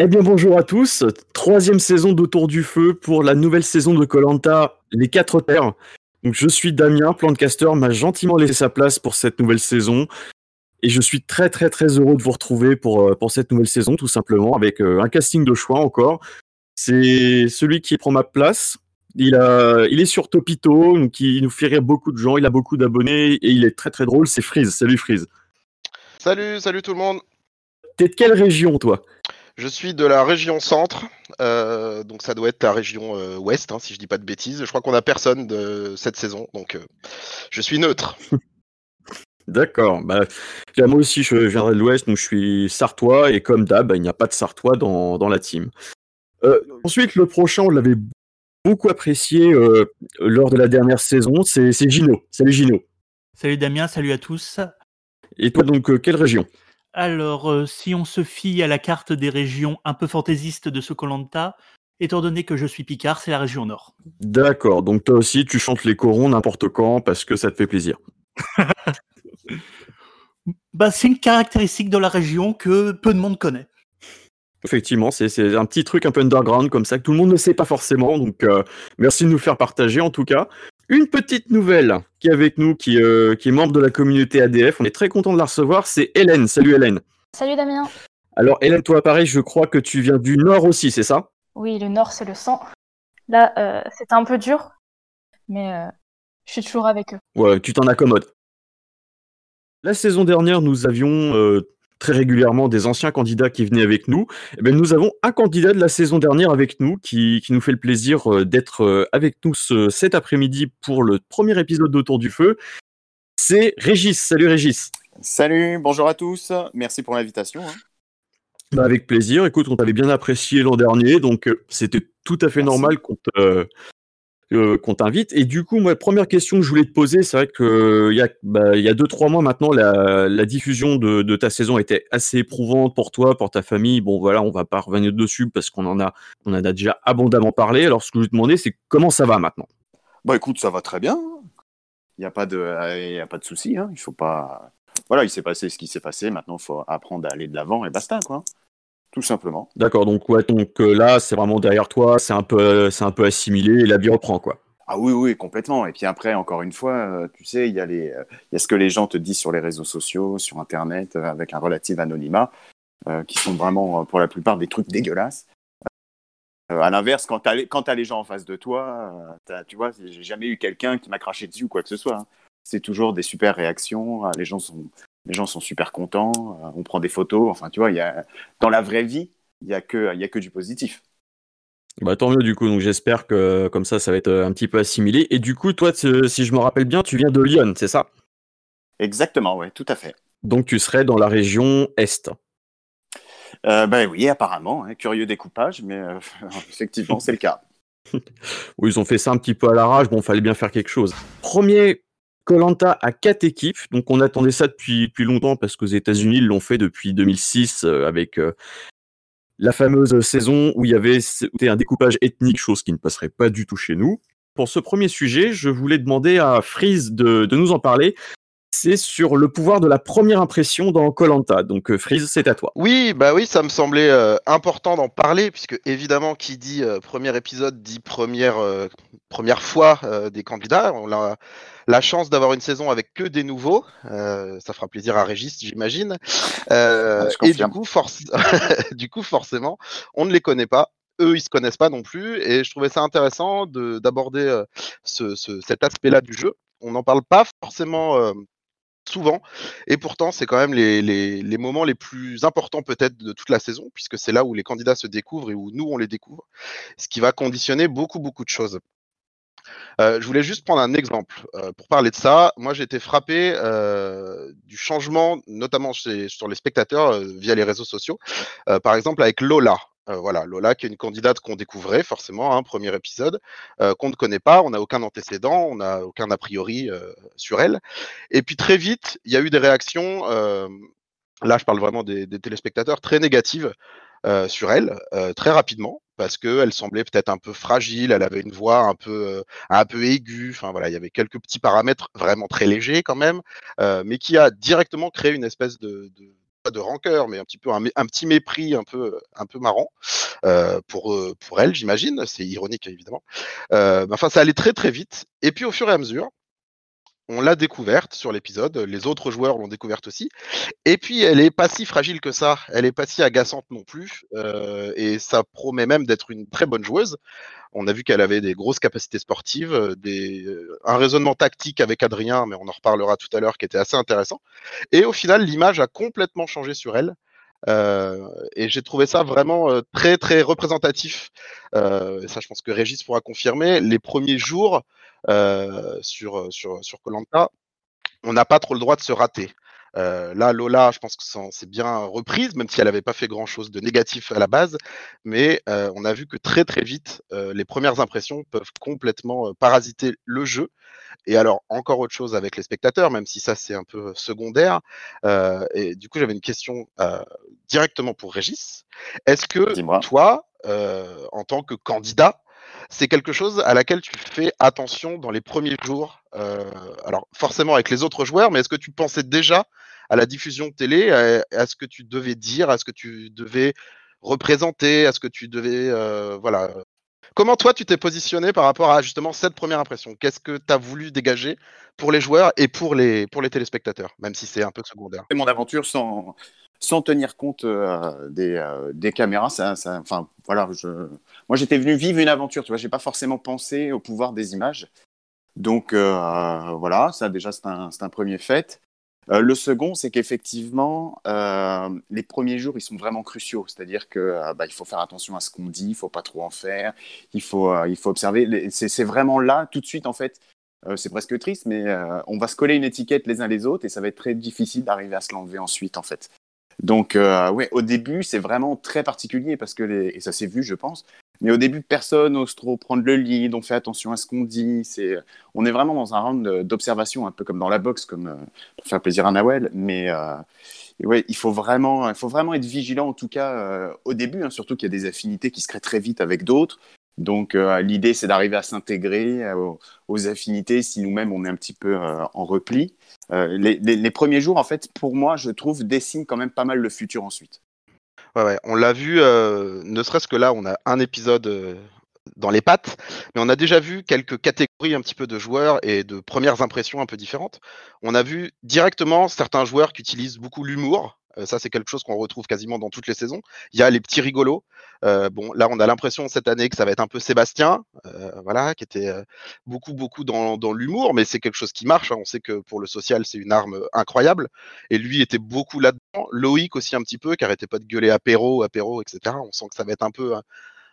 Eh bien bonjour à tous, troisième saison d'Autour du Feu pour la nouvelle saison de Colanta, les quatre terres. Donc je suis Damien, Plantcaster m'a gentiment laissé sa place pour cette nouvelle saison. Et je suis très très très heureux de vous retrouver pour, euh, pour cette nouvelle saison, tout simplement, avec euh, un casting de choix encore. C'est celui qui prend ma place. Il, a, il est sur Topito, donc il nous fait rire beaucoup de gens, il a beaucoup d'abonnés et il est très très drôle, c'est Freeze. Salut Freeze. Salut, salut tout le monde. T'es de quelle région toi? Je suis de la région centre, euh, donc ça doit être la région euh, ouest, hein, si je dis pas de bêtises. Je crois qu'on a personne de cette saison, donc euh, je suis neutre. D'accord. Bah, moi aussi, je viendrai de l'Ouest, donc je suis sartois, et comme d'hab, bah, il n'y a pas de sartois dans, dans la team. Euh, ensuite, le prochain, on l'avait beaucoup apprécié euh, lors de la dernière saison, c'est c'est Gino. Salut Gino. Salut Damien, salut à tous. Et toi, donc, euh, quelle région? Alors, euh, si on se fie à la carte des régions un peu fantaisistes de ce Colanta, étant donné que je suis Picard, c'est la région nord. D'accord, donc toi aussi, tu chantes les corons n'importe quand parce que ça te fait plaisir. Bah, c'est une caractéristique de la région que peu de monde connaît. Effectivement, c'est c'est un petit truc un peu underground comme ça que tout le monde ne sait pas forcément. Donc, euh, merci de nous faire partager en tout cas. Une petite nouvelle qui est avec nous, qui, euh, qui est membre de la communauté ADF. On est très content de la recevoir. C'est Hélène. Salut Hélène. Salut Damien. Alors Hélène, toi pareil, je crois que tu viens du Nord aussi, c'est ça? Oui, le nord, c'est le sang. Là, euh, c'était un peu dur, mais euh, je suis toujours avec eux. Ouais, tu t'en accommodes. La saison dernière, nous avions euh, très régulièrement des anciens candidats qui venaient avec nous. Eh ben, nous avons un candidat de la saison dernière avec nous qui, qui nous fait le plaisir euh, d'être euh, avec nous ce- cet après-midi pour le premier épisode d'Autour du Feu. C'est Régis. Salut Régis. Salut, bonjour à tous. Merci pour l'invitation. hein. Bah, avec plaisir. Écoute, on t'avait bien apprécié l'an dernier, donc euh, c'était tout à fait Merci. normal qu'on te- euh, qu'on t'invite. Et du coup, moi, première question que je voulais te poser, c'est vrai que euh, il y a bah, y a deux trois mois maintenant, la, diffusion de, ta saison était assez éprouvante pour toi, pour ta famille. Bon, voilà, on va pas revenir dessus parce qu'on en a a déjà abondamment parlé. Alors, ce que je vais te demander, c'est comment ça va maintenant? Bah écoute, ça va très bien. Il n'y a pas de, euh, il a pas de souci. Hein. Il faut pas. Voilà, il s'est passé ce qui s'est passé. Maintenant, il faut apprendre à aller de l'avant et basta, quoi. Tout simplement. D'accord. Donc, ouais, donc euh, là, c'est vraiment derrière toi, c'est un peu c'est un peu assimilé et la vie reprend quoi. Ah oui, oui, complètement. Et puis après, encore une fois, euh, tu sais, il y a les, euh, il y a ce que les gens te disent sur les réseaux sociaux, sur Internet, euh, avec un relatif anonymat, euh, qui sont vraiment, euh, pour la plupart, des trucs dégueulasses. Euh, à l'inverse, quand tu as, quand t'as les gens en face de toi, euh, tu vois, j'ai jamais eu quelqu'un qui m'a craché dessus ou quoi que ce soit. hein. C'est toujours des super réactions. euh, Les gens sont, les gens sont super contents. euh, On prend des photos. Enfin, tu vois, il y a, dans la vraie vie, il y a que, y a que du positif. Bah tant mieux du coup, donc j'espère que comme ça, ça va être euh, un petit peu assimilé. Et du coup, toi, si je me rappelle bien, tu viens de Lyon, c'est ça? Exactement, ouais, tout à fait. Donc tu serais dans la région Est. Euh, ben oui, apparemment, hein, curieux découpage, mais euh, effectivement, c'est le cas. ils ont fait ça un petit peu à l'arrache, bon, fallait bien faire quelque chose. Premier Colanta à quatre équipes, donc on attendait ça depuis, depuis longtemps parce qu'aux États-Unis, ils l'ont fait depuis 2006 euh, avec euh, la fameuse saison où il y avait un découpage ethnique, chose qui ne passerait pas du tout chez nous. Pour ce premier sujet, je voulais demander à Freeze de, de nous en parler. C'est sur le pouvoir de la première impression dans Colanta. Donc euh, Freeze, c'est à toi. Oui, bah oui, ça me semblait important d'en parler, puisque évidemment, qui dit premier épisode dit première, première fois des candidats. On a la chance d'avoir une saison avec que des nouveaux. Euh, ça fera plaisir à Régis, j'imagine. Euh, et du coup, du coup, forcément, on ne les connaît pas. Eux, ils se connaissent pas non plus, et je trouvais ça intéressant de- d'aborder euh, ce, ce- cet aspect-là du jeu. On n'en parle pas forcément euh, souvent, et pourtant, c'est quand même les, les- les moments les plus importants peut-être de toute la saison, puisque c'est là où les candidats se découvrent et où nous, on les découvre, ce qui va conditionner beaucoup, beaucoup de choses. Euh, je voulais juste prendre un exemple euh, pour parler de ça. Moi, j'ai été frappé euh, du changement, notamment sur les spectateurs euh, via les réseaux sociaux. Euh, par exemple, avec Lola. Euh, voilà, Lola qui est une candidate qu'on découvrait forcément, hein, premier épisode, qu'on ne connaît pas, on n'a aucun antécédent, on n'a aucun a priori sur elle. Et puis très vite, il y a eu des réactions, là je parle vraiment des téléspectateurs, très négatives euh, sur elle, euh, très rapidement, parce qu'elle semblait peut-être un peu fragile, elle avait une voix un peu, euh, un peu aiguë, enfin voilà, il y avait quelques petits paramètres vraiment très légers quand même, euh, mais qui a directement créé une espèce de, de pas de rancœur, mais un petit peu un, un petit mépris un peu, un peu marrant euh, pour, pour elle, j'imagine. C'est ironique, évidemment. Euh, enfin, ça allait très très vite. Et puis au fur et à mesure, on l'a découverte sur l'épisode, les autres joueurs l'ont découverte aussi. Et puis, elle est pas si fragile que ça, elle est pas si agaçante non plus, euh, et ça promet même d'être une très bonne joueuse. On a vu qu'elle avait des grosses capacités sportives, euh, des, euh, un raisonnement tactique avec Adrien, mais on en reparlera tout à l'heure, qui était assez intéressant. Et au final, l'image a complètement changé sur elle. Euh, et j'ai trouvé ça vraiment euh, très très représentatif. Euh, ça, je pense que Régis pourra confirmer. Les premiers jours sur sur sur Colanta, on n'a pas trop le droit de se rater. Euh, là, Lola, je pense que c'est bien reprise, même si elle n'avait pas fait grand-chose de négatif à la base. Mais euh, on a vu que très très vite, euh, les premières impressions peuvent complètement parasiter le jeu. Et alors, encore autre chose avec les spectateurs, même si ça c'est un peu secondaire. et du coup, j'avais une question directement pour Régis. Est-ce que toi, en tant que candidat, c'est quelque chose à laquelle tu fais attention dans les premiers jours. Euh, alors forcément avec les autres joueurs, mais est-ce que tu pensais déjà à la diffusion de télé, à, ce que tu devais dire, à ce que tu devais représenter, à ce que tu devais, euh, voilà. Comment toi tu t'es positionné par rapport à justement cette première impression? Qu'est-ce que tu as voulu dégager pour les joueurs et pour les, pour les téléspectateurs, même si c'est un peu secondaire? C'est mon aventure sans, sans tenir compte euh, des, euh, des, caméras. Ça, enfin, voilà, je... Moi, j'étais venu vivre une aventure, tu vois. J'ai pas forcément pensé au pouvoir des images. Donc, euh, voilà, ça, déjà, c'est un, un, premier fait. Le second, c'est qu'effectivement, les premiers jours, ils sont vraiment cruciaux. C'est-à-dire que bah, il faut faire attention à ce qu'on dit, il faut pas trop en faire, il faut, observer. C'est vraiment là, tout de suite, en fait, c'est presque triste, mais on va se coller une étiquette les uns les autres et ça va être très difficile d'arriver à se l'enlever ensuite, en fait. Donc, euh, au début, c'est vraiment très particulier parce que, et ça s'est vu, je pense, mais au début, personne n'ose trop prendre le lead, on fait attention à ce qu'on dit. C'est... On est vraiment dans un round d'observation, un peu comme dans la boxe, comme, euh, pour faire plaisir à Nawel. Mais euh, ouais, il faut, vraiment, il faut vraiment être vigilant, en tout cas, euh, au début, hein, surtout qu'il y a des affinités qui se créent très vite avec d'autres. Donc l'idée, c'est d'arriver à s'intégrer aux, affinités si nous-mêmes on est un petit peu en repli. Les, les, premiers jours, en fait, pour moi, je trouve, dessinent quand même pas mal le futur ensuite. On l'a vu, ne serait-ce que là, on a un épisode dans les pattes, mais on a déjà vu quelques catégories un petit peu de joueurs et de premières impressions un peu différentes. On a vu directement certains joueurs qui utilisent beaucoup l'humour, euh, ça, c'est quelque chose qu'on retrouve quasiment dans toutes les saisons. Il y a les petits rigolos. Euh, bon, là, on a l'impression cette année que ça va être un peu Sébastien, euh, voilà, qui était beaucoup, beaucoup dans, dans l'humour, mais c'est quelque chose qui marche. Hein. On sait que pour le social, c'est une arme incroyable. Et lui était beaucoup là-dedans. Loïc aussi un petit peu, qui arrêtait pas de gueuler apéro, apéro, etc. On sent que ça va être un peu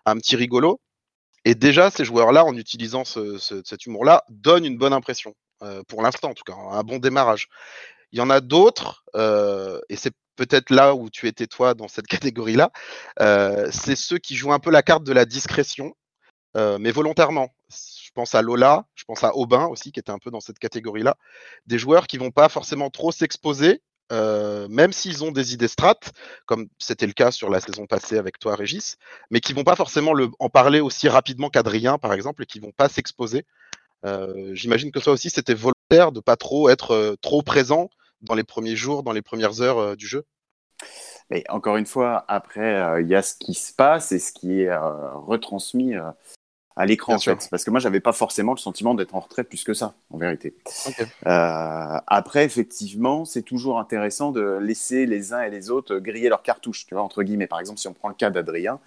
un, petit rigolo. Et déjà, ces joueurs-là, en utilisant ce, cet humour-là, donnent une bonne impression, pour l'instant en tout cas, un bon démarrage. Il y en a d'autres, et c'est peut-être là où tu étais toi dans cette catégorie-là, euh, c'est ceux qui jouent un peu la carte de la discrétion, euh, mais volontairement. Je pense à Lola, je pense à Aubin aussi, qui était un peu dans cette catégorie-là. Des joueurs qui vont pas forcément trop s'exposer, euh, même s'ils ont des idées strates, comme c'était le cas sur la saison passée avec toi, Régis, mais qui vont pas forcément le, en parler aussi rapidement qu'Adrien, par exemple, et qui vont pas s'exposer. J'imagine que toi aussi, c'était volontaire de pas trop être trop présent dans les premiers jours, dans les premières heures euh, du jeu Mais encore une fois, après, euh, il y a ce qui se passe et ce qui est euh, retransmis à l'écran, en fait. Parce que moi, j'avais pas forcément le sentiment d'être en retrait plus que ça, en vérité. après, effectivement, c'est toujours intéressant de laisser les uns et les autres griller leurs cartouches, tu vois, entre guillemets. Par exemple, si on prend le cas d'Adrien,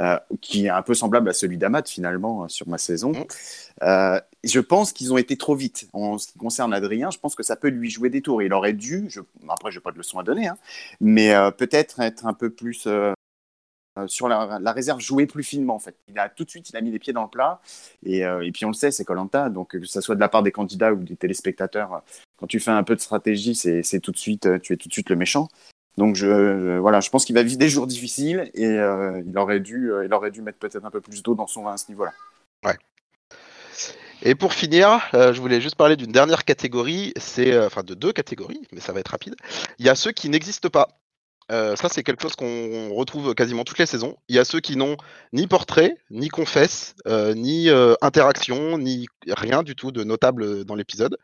euh, qui est un peu semblable à celui d'Amat finalement euh, sur ma saison. Mm. Euh, je pense qu'ils ont été trop vite. En ce qui concerne Adrien, je pense que ça peut lui jouer des tours. Il aurait dû, je... après je n'ai pas de leçon à donner, hein, mais peut-être être un peu plus sur la, réserve, jouer plus finement en fait. Il a tout de suite, il a mis les pieds dans le plat et, et puis on le sait, c'est Colanta, donc que ce soit de la part des candidats ou des téléspectateurs, quand tu fais un peu de stratégie, c'est tout de suite, tu es tout de suite le méchant. Donc je, voilà, je pense qu'il va vivre des jours difficiles et euh, il aurait dû, euh, il aurait dû mettre peut-être un peu plus d'eau dans son vin à ce niveau-là. Ouais. Et pour finir, euh, je voulais juste parler d'une dernière catégorie, c'est enfin de deux catégories, mais ça va être rapide. Il y a ceux qui n'existent pas. ça, c'est quelque chose qu'on retrouve quasiment toutes les saisons. Il y a ceux qui n'ont ni portrait, ni confesse, ni interaction, ni rien du tout de notable dans l'épisode.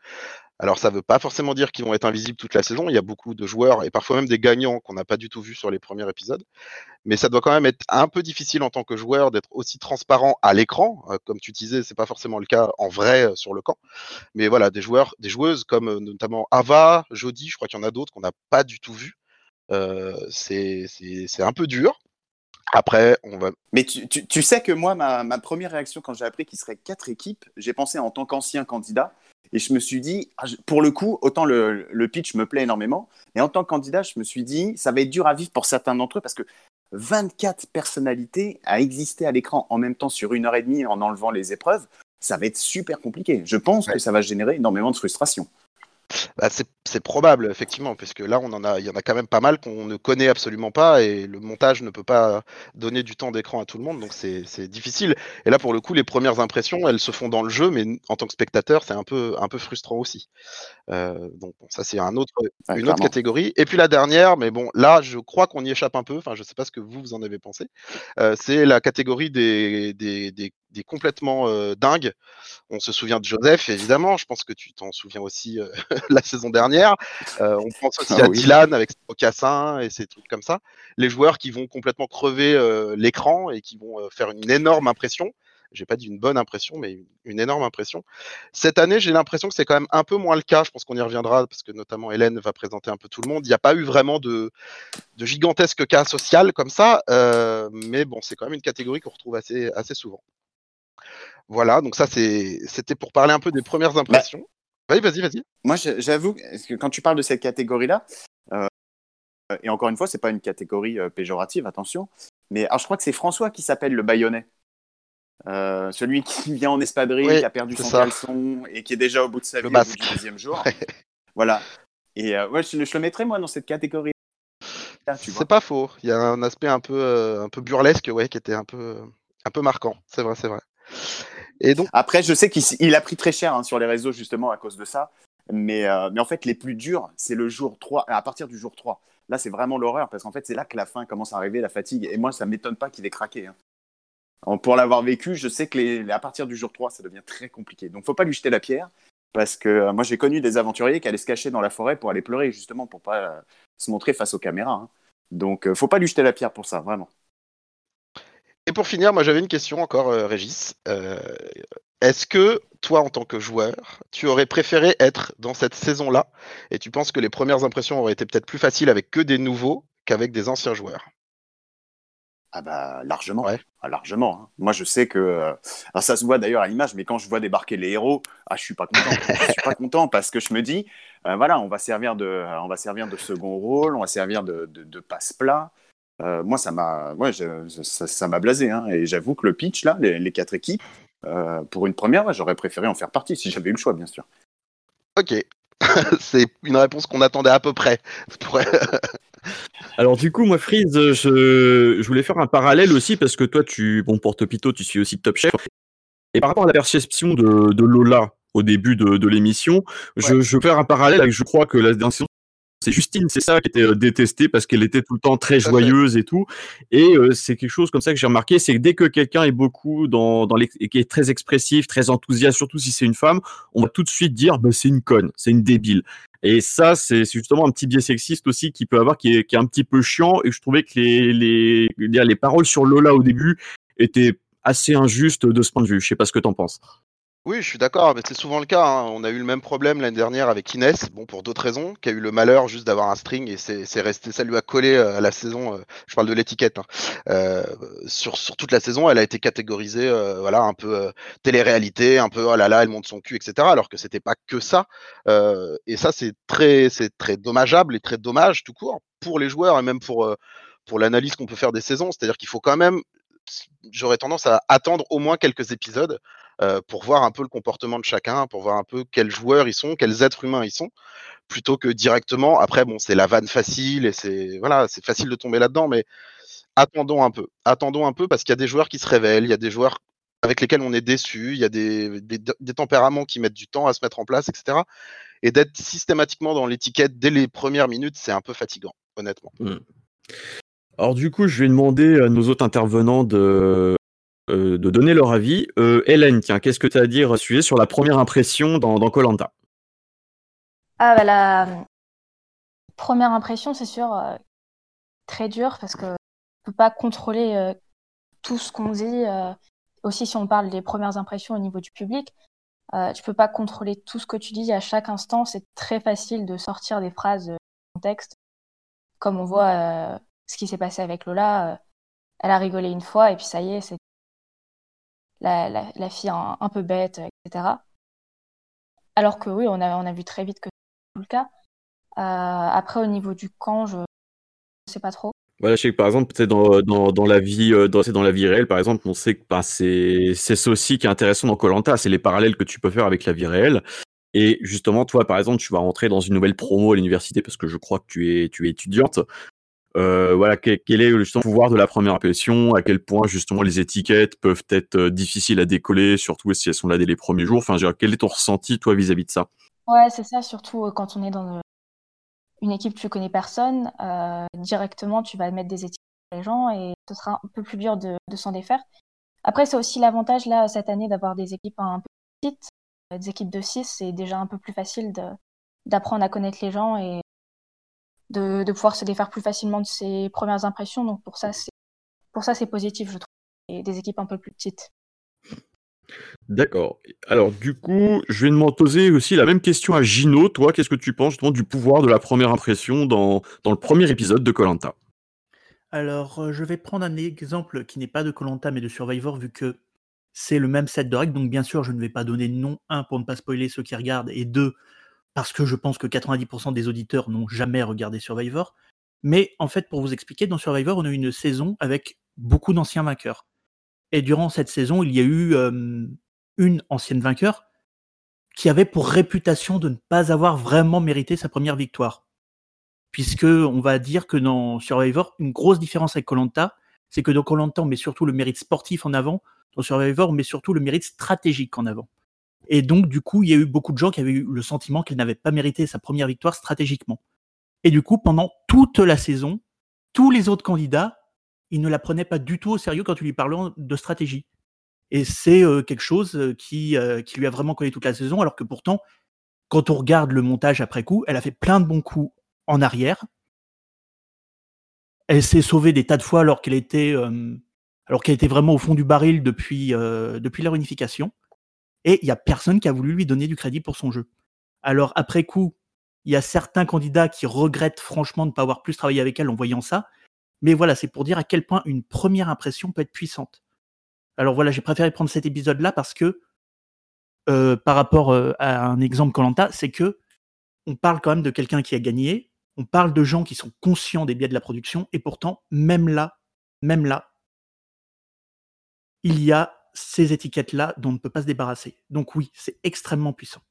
Alors ça ne veut pas forcément dire qu'ils vont être invisibles toute la saison. Il y a beaucoup de joueurs et parfois même des gagnants qu'on n'a pas du tout vus sur les premiers épisodes. Mais ça doit quand même être un peu difficile en tant que joueur d'être aussi transparent à l'écran. Euh, comme tu disais, c'est pas forcément le cas en vrai euh, sur le camp. Mais voilà, des joueurs, des joueuses comme euh, notamment Ava, Jody, je crois qu'il y en a d'autres qu'on n'a pas du tout vus. c'est un peu dur. Après, on va. Mais tu, tu, tu sais que moi, ma, ma première réaction quand j'ai appris qu'il serait quatre équipes, j'ai pensé en tant qu'ancien candidat, et je me suis dit, ah, pour le coup, autant le, le, pitch me plaît énormément, mais en tant que candidat, je me suis dit, ça va être dur à vivre pour certains d'entre eux parce que 24 personnalités à exister à l'écran en même temps sur une heure et demie en enlevant les épreuves, ça va être super compliqué. Je pense ouais. que ça va générer énormément de frustration. Bah, c'est probable, effectivement, parce que là, on en a, il y en a quand même pas mal qu'on ne connaît absolument pas et le montage ne peut pas donner du temps d'écran à tout le monde, donc c'est difficile. Et là, pour le coup, les premières impressions, elles se font dans le jeu, mais en tant que spectateur, c'est un peu, un peu frustrant aussi. Euh, donc, bon, ça, c'est un autre, ouais, une autre catégorie. Et puis la dernière, mais bon, là, je crois qu'on y échappe un peu, enfin, je sais pas ce que vous, vous en avez pensé, euh, c'est la catégorie des, des, des des complètement euh, dingues. On se souvient de Joseph, évidemment. Je pense que tu t'en souviens aussi euh, la saison dernière. Euh, on pense aussi ah, à oui. Dylan avec Ocassin et ces trucs comme ça. Les joueurs qui vont complètement crever l'écran et qui vont faire une énorme impression. J'ai pas dit une bonne impression, mais une énorme impression. Cette année, j'ai l'impression que c'est quand même un peu moins le cas. Je pense qu'on y reviendra parce que notamment Hélène va présenter un peu tout le monde. Il n'y a pas eu vraiment de, de gigantesques cas social comme ça, mais bon, c'est quand même une catégorie qu'on retrouve assez, assez souvent. Voilà, donc ça c'était pour parler un peu des premières impressions. Bah, vas-y, vas-y, vas-y. Moi, j'avoue que quand tu parles de cette catégorie-là, euh, et encore une fois, c'est pas une catégorie euh, péjorative, attention, mais alors, je crois que c'est François qui s'appelle le baïonnet. Euh, celui qui vient en espadrille, oui, qui a perdu son ça. caleçon et qui est déjà au bout de sa vie au bout du deuxième jour. voilà. Et euh, ouais, je, je, le mettrais moi dans cette catégorie. C'est pas faux. Il y a un aspect un peu, euh, un peu burlesque, ouais, qui était un peu, un peu marquant. C'est vrai, c'est vrai. Et donc... Après, je sais qu'il a pris très cher hein, sur les réseaux justement à cause de ça. Mais, euh, mais en fait, les plus durs, c'est le jour 3, à partir du jour 3. Là, c'est vraiment l'horreur parce qu'en fait, c'est là que la faim commence à arriver, la fatigue. Et moi, ça ne m'étonne pas qu'il ait craqué. Hein. Pour l'avoir vécu, je sais que à partir du jour 3, ça devient très compliqué. Donc, faut pas lui jeter la pierre parce que euh, moi, j'ai connu des aventuriers qui allaient se cacher dans la forêt pour aller pleurer justement pour pas euh, se montrer face aux caméras. Hein. Donc, faut pas lui jeter la pierre pour ça, vraiment. Et pour finir, moi j'avais une question encore, euh, Régis. Euh, Est-ce que toi, en tant que joueur, tu aurais préféré être dans cette saison-là? Et tu penses que les premières impressions auraient été peut-être plus faciles avec que des nouveaux qu'avec des anciens joueurs? Ah bah largement, ouais. ah, largement. Hein. Moi je sais que, euh, alors ça se voit d'ailleurs à l'image, mais quand je vois débarquer les héros, ah je suis pas content. je suis pas content parce que je me dis, euh, voilà, on va servir de, on va servir de second rôle, on va servir de, de, de passe-plat. Euh, moi, ça m'a ouais, ça, ça blasé. Hein, et j'avoue que le pitch, là, les, les quatre équipes, euh, pour une première, ouais, j'aurais préféré en faire partie si j'avais eu le choix, bien sûr. Ok. C'est une réponse qu'on attendait à peu près. Alors du coup, moi, Freeze, je, je, voulais faire un parallèle aussi parce que toi, tu, bon, pour Topito, tu suis aussi Top Chef. Et par rapport à la perception de, de Lola au début de, de l'émission, ouais. je, je, veux faire un parallèle avec, je crois que la dernière saison, c'est Justine, c'est ça qui était euh, détestée parce qu'elle était tout le temps très joyeuse et tout. Et euh, c'est quelque chose comme ça que j'ai remarqué, c'est que dès que quelqu'un est beaucoup dans, dans les, qui est très expressif, très enthousiaste, surtout si c'est une femme, on va tout de suite dire bah, c'est une conne, c'est une débile. Et ça, c'est justement un petit biais sexiste aussi qui peut avoir, qui est, qui est un petit peu chiant. Et je trouvais que les, les, les paroles sur Lola au début étaient assez injustes de ce point de vue. Je sais pas ce que t'en penses. Oui, je suis d'accord, mais c'est souvent le cas. Hein. On a eu le même problème l'année dernière avec Inès, bon pour d'autres raisons, qui a eu le malheur juste d'avoir un string et c'est resté, ça lui a collé euh, à la saison. Euh, je parle de l'étiquette. Hein. Euh, sur, sur toute la saison, elle a été catégorisée, euh, voilà, un peu euh, télé-réalité, un peu oh là là, elle monte son cul, etc. Alors que c'était pas que ça. et ça, c'est très, c'est très dommageable et très dommage tout court pour les joueurs et même pour pour l'analyse qu'on peut faire des saisons. C'est-à-dire qu'il faut quand même j'aurais tendance à attendre au moins quelques épisodes euh, pour voir un peu le comportement de chacun, pour voir un peu quels joueurs ils sont, quels êtres humains ils sont, plutôt que directement. Après, bon, c'est la vanne facile et c'est voilà, c'est facile de tomber là-dedans, mais attendons un peu, attendons un peu parce qu'il y a des joueurs qui se révèlent, il y a des joueurs avec lesquels on est déçu, il y a des, des, tempéraments qui mettent du temps à se mettre en place, etc. Et d'être systématiquement dans l'étiquette dès les premières minutes, c'est un peu fatigant, honnêtement. Mmh. Alors du coup, je vais demander à nos autres intervenants de, de donner leur avis. Euh, Hélène, tiens, qu'est-ce que tu as à dire sujet sur la première impression dans Colanta? Ah, bah la première impression, c'est sûr, euh, très dur parce que on peut pas contrôler euh, tout ce qu'on dit. euh, aussi, si on parle des premières impressions au niveau du public, euh, tu peux pas contrôler tout ce que tu dis à chaque instant. C'est très facile de sortir des phrases euh, du contexte. Comme on voit euh, ce qui s'est passé avec Lola, euh, elle a rigolé une fois et puis ça y est, c'est la, la, fille un, peu bête, euh, etc. Alors que oui, on a, on a vu très vite que c'était le cas. Euh, après, au niveau du camp, je ne sais pas trop. Voilà, je sais que par exemple, peut-être dans, dans, dans la vie, euh, dans, c'est dans la vie réelle, par exemple, on sait que bah, c'est c'est ça aussi qui est intéressant dans Colanta, c'est les parallèles que tu peux faire avec la vie réelle. Et justement, toi, par exemple, tu vas rentrer dans une nouvelle promo à l'université parce que je crois que tu es tu es étudiante. Euh, voilà, quel, quel est le pouvoir de la première impression? À quel point justement les étiquettes peuvent être euh, difficiles à décoller, surtout si elles sont là dès les premiers jours? Enfin, quel est ton ressenti toi vis-à-vis de ça? Ouais, c'est ça, surtout euh, quand on est dans euh, une équipe, tu connais personne, directement, tu vas mettre des étiquettes sur les gens et ce sera un peu plus dur de, s'en défaire. Après, c'est aussi l'avantage, là, cette année, d'avoir des équipes un peu petites. Des équipes de 6, c'est déjà un peu plus facile d'apprendre à connaître les gens et de, de pouvoir se défaire plus facilement de ses premières impressions. Donc, pour ça, c'est pour ça, c'est positif, je trouve. Et des équipes un peu plus petites. D'accord. Alors du coup, je vais demander poser aussi la même question à Gino. Toi, qu'est-ce que tu penses justement du pouvoir de la première impression dans, dans le premier épisode de Colanta? Alors, euh, je vais prendre un exemple qui n'est pas de Colanta mais de Survivor, vu que c'est le même set de règles. Donc, bien sûr, je ne vais pas donner de nom, un, pour ne pas spoiler ceux qui regardent, et deux, parce que je pense que 90% des auditeurs n'ont jamais regardé Survivor. Mais en fait, pour vous expliquer, dans Survivor, on a eu une saison avec beaucoup d'anciens vainqueurs. Et durant cette saison, il y a eu une ancienne vainqueur qui avait pour réputation de ne pas avoir vraiment mérité sa première victoire. Puisque on va dire que dans Survivor, une grosse différence avec Colanta, c'est que dans Colanta, on met surtout le mérite sportif en avant. Dans Survivor, on met surtout le mérite stratégique en avant. Et donc, du coup, il y a eu beaucoup de gens qui avaient eu le sentiment qu'elle n'avait pas mérité sa première victoire stratégiquement. Et du coup, pendant toute la saison, tous les autres candidats, ils ne la prenaient pas du tout au sérieux quand tu lui parlais de stratégie. Et c'est euh, quelque chose euh, qui, euh, qui lui a vraiment collé toute la saison, alors que pourtant, quand on regarde le montage après coup, elle a fait plein de bons coups en arrière. Elle s'est sauvée des tas de fois alors qu'elle était, alors qu'elle était vraiment au fond du baril depuis, depuis la réunification. Et il y a personne qui a voulu lui donner du crédit pour son jeu. Alors après coup, il y a certains candidats qui regrettent franchement de ne pas avoir plus travaillé avec elle en voyant ça. Mais voilà, c'est pour dire à quel point une première impression peut être puissante. Alors voilà, j'ai préféré prendre cet épisode-là parce que, euh, par rapport euh, à un exemple Colanta, c'est que on parle quand même de quelqu'un qui a gagné, on parle de gens qui sont conscients des biais de la production, et pourtant, même là, même là, il y a ces étiquettes-là dont on ne peut pas se débarrasser. Donc oui, c'est extrêmement puissant.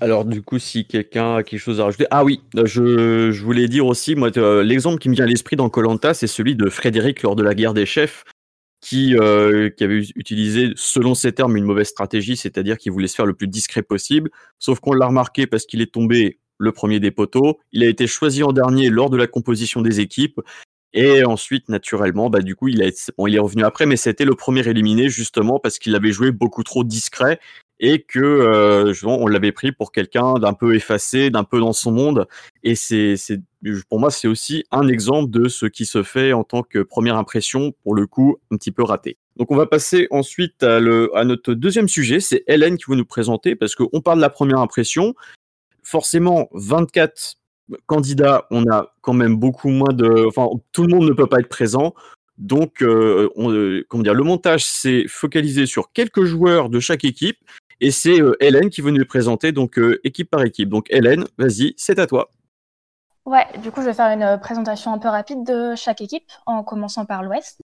Alors du coup, si quelqu'un a quelque chose à rajouter, ah oui, je, je voulais dire aussi, moi, euh, l'exemple qui me vient à l'esprit dans Colanta, c'est celui de Frédéric lors de la guerre des chefs, qui, euh, qui avait utilisé, selon ses termes, une mauvaise stratégie, c'est-à-dire qu'il voulait se faire le plus discret possible. Sauf qu'on l'a remarqué parce qu'il est tombé le premier des poteaux. Il a été choisi en dernier lors de la composition des équipes. Et ensuite, naturellement, bah, du coup, il, bon, il est revenu après, mais c'était le premier éliminé justement parce qu'il avait joué beaucoup trop discret et que euh, on l'avait pris pour quelqu'un d'un peu effacé, d'un peu dans son monde. Et c'est, c'est, pour moi, c'est aussi un exemple de ce qui se fait en tant que première impression, pour le coup, un petit peu raté. Donc, on va passer ensuite à, le, à notre deuxième sujet. C'est Hélène qui va nous présenter parce qu'on parle de la première impression. Forcément, 24 candidats, on a quand même beaucoup moins de. Enfin, tout le monde ne peut pas être présent. Donc, euh, on, euh, comment dire, le montage s'est focalisé sur quelques joueurs de chaque équipe et c'est euh, Hélène qui veut nous présenter, donc équipe par équipe. Donc Hélène, vas-y, c'est à toi. Ouais, du coup, je vais faire une présentation un peu rapide de chaque équipe, en commençant par l'Ouest.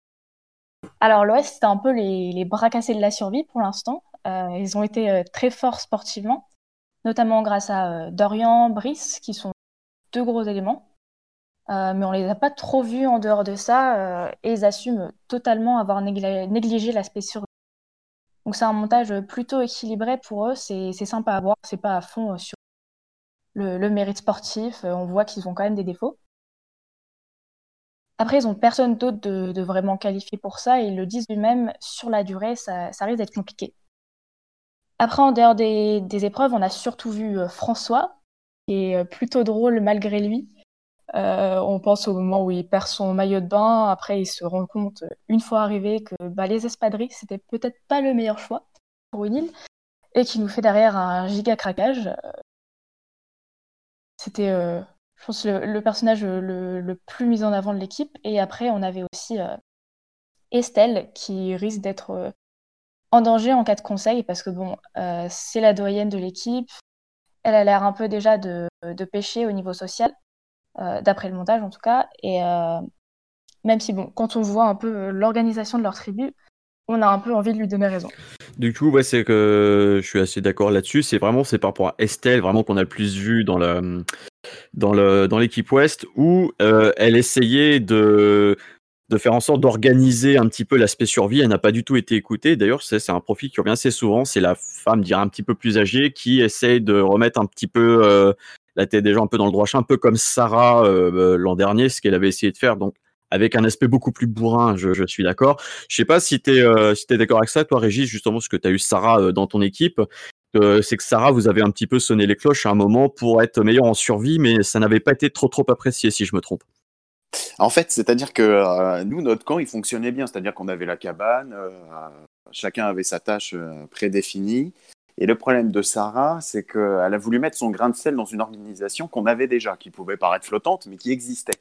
Alors, l'Ouest, c'était un peu les, les, bras cassés de la survie pour l'instant. Ils ont été très forts sportivement, notamment grâce à Dorian, Brice, qui sont deux gros éléments. Euh, mais on les a pas trop vus en dehors de ça, et ils assument totalement avoir négligé l'aspect survie. Donc c'est un montage plutôt équilibré pour eux, c'est sympa à voir, c'est pas à fond sur le, mérite sportif, on voit qu'ils ont quand même des défauts. Après, ils ont personne d'autre de, vraiment qualifié pour ça, et ils le disent eux-mêmes, sur la durée, ça, risque d'être compliqué. Après, en dehors des, épreuves, on a surtout vu François, est plutôt drôle malgré lui. on pense au moment où il perd son maillot de bain, après il se rend compte une fois arrivé que bah, les espadrilles c'était peut-être pas le meilleur choix pour une île et qui nous fait derrière un giga craquage. C'était, je pense, le, personnage le, plus mis en avant de l'équipe. Et après, on avait aussi Estelle qui risque d'être en danger en cas de conseil parce que bon, euh, c'est la doyenne de l'équipe. Elle a l'air un peu déjà de, de pêcher au niveau social, euh, d'après le montage en tout cas. Et euh, même si bon, quand on voit un peu l'organisation de leur tribu, on a un peu envie de lui donner raison. Du coup, ouais, c'est que je suis assez d'accord là-dessus. C'est vraiment c'est par rapport à Estelle vraiment qu'on a le plus vu dans la dans le dans l'équipe Ouest où elle essayait de de faire en sorte d'organiser un petit peu l'aspect survie. Elle n'a pas du tout été écoutée. D'ailleurs, c'est un profil qui revient assez souvent. C'est la femme, dirais un petit peu plus âgée, qui essaye de remettre un petit peu euh, la tête des gens un peu dans le droit chemin, un peu comme Sarah euh, euh, l'an dernier, ce qu'elle avait essayé de faire. Donc, avec un aspect beaucoup plus bourrin, je, suis d'accord. Je sais pas si tu es, es d'accord avec ça, toi, Régis, justement, parce que tu as eu Sarah dans ton équipe. c'est que Sarah, vous avez un petit peu sonné les cloches à un moment pour être meilleur en survie, mais ça n'avait pas été trop trop apprécié, si je me trompe. En fait, c'est-à-dire que euh, nous, notre camp, il fonctionnait bien. C'est-à-dire qu'on avait la cabane, euh, chacun avait sa tâche euh, prédéfinie. Et le problème de Sarah, c'est qu'elle a voulu mettre son grain de sel dans une organisation qu'on avait déjà, qui pouvait paraître flottante, mais qui existait.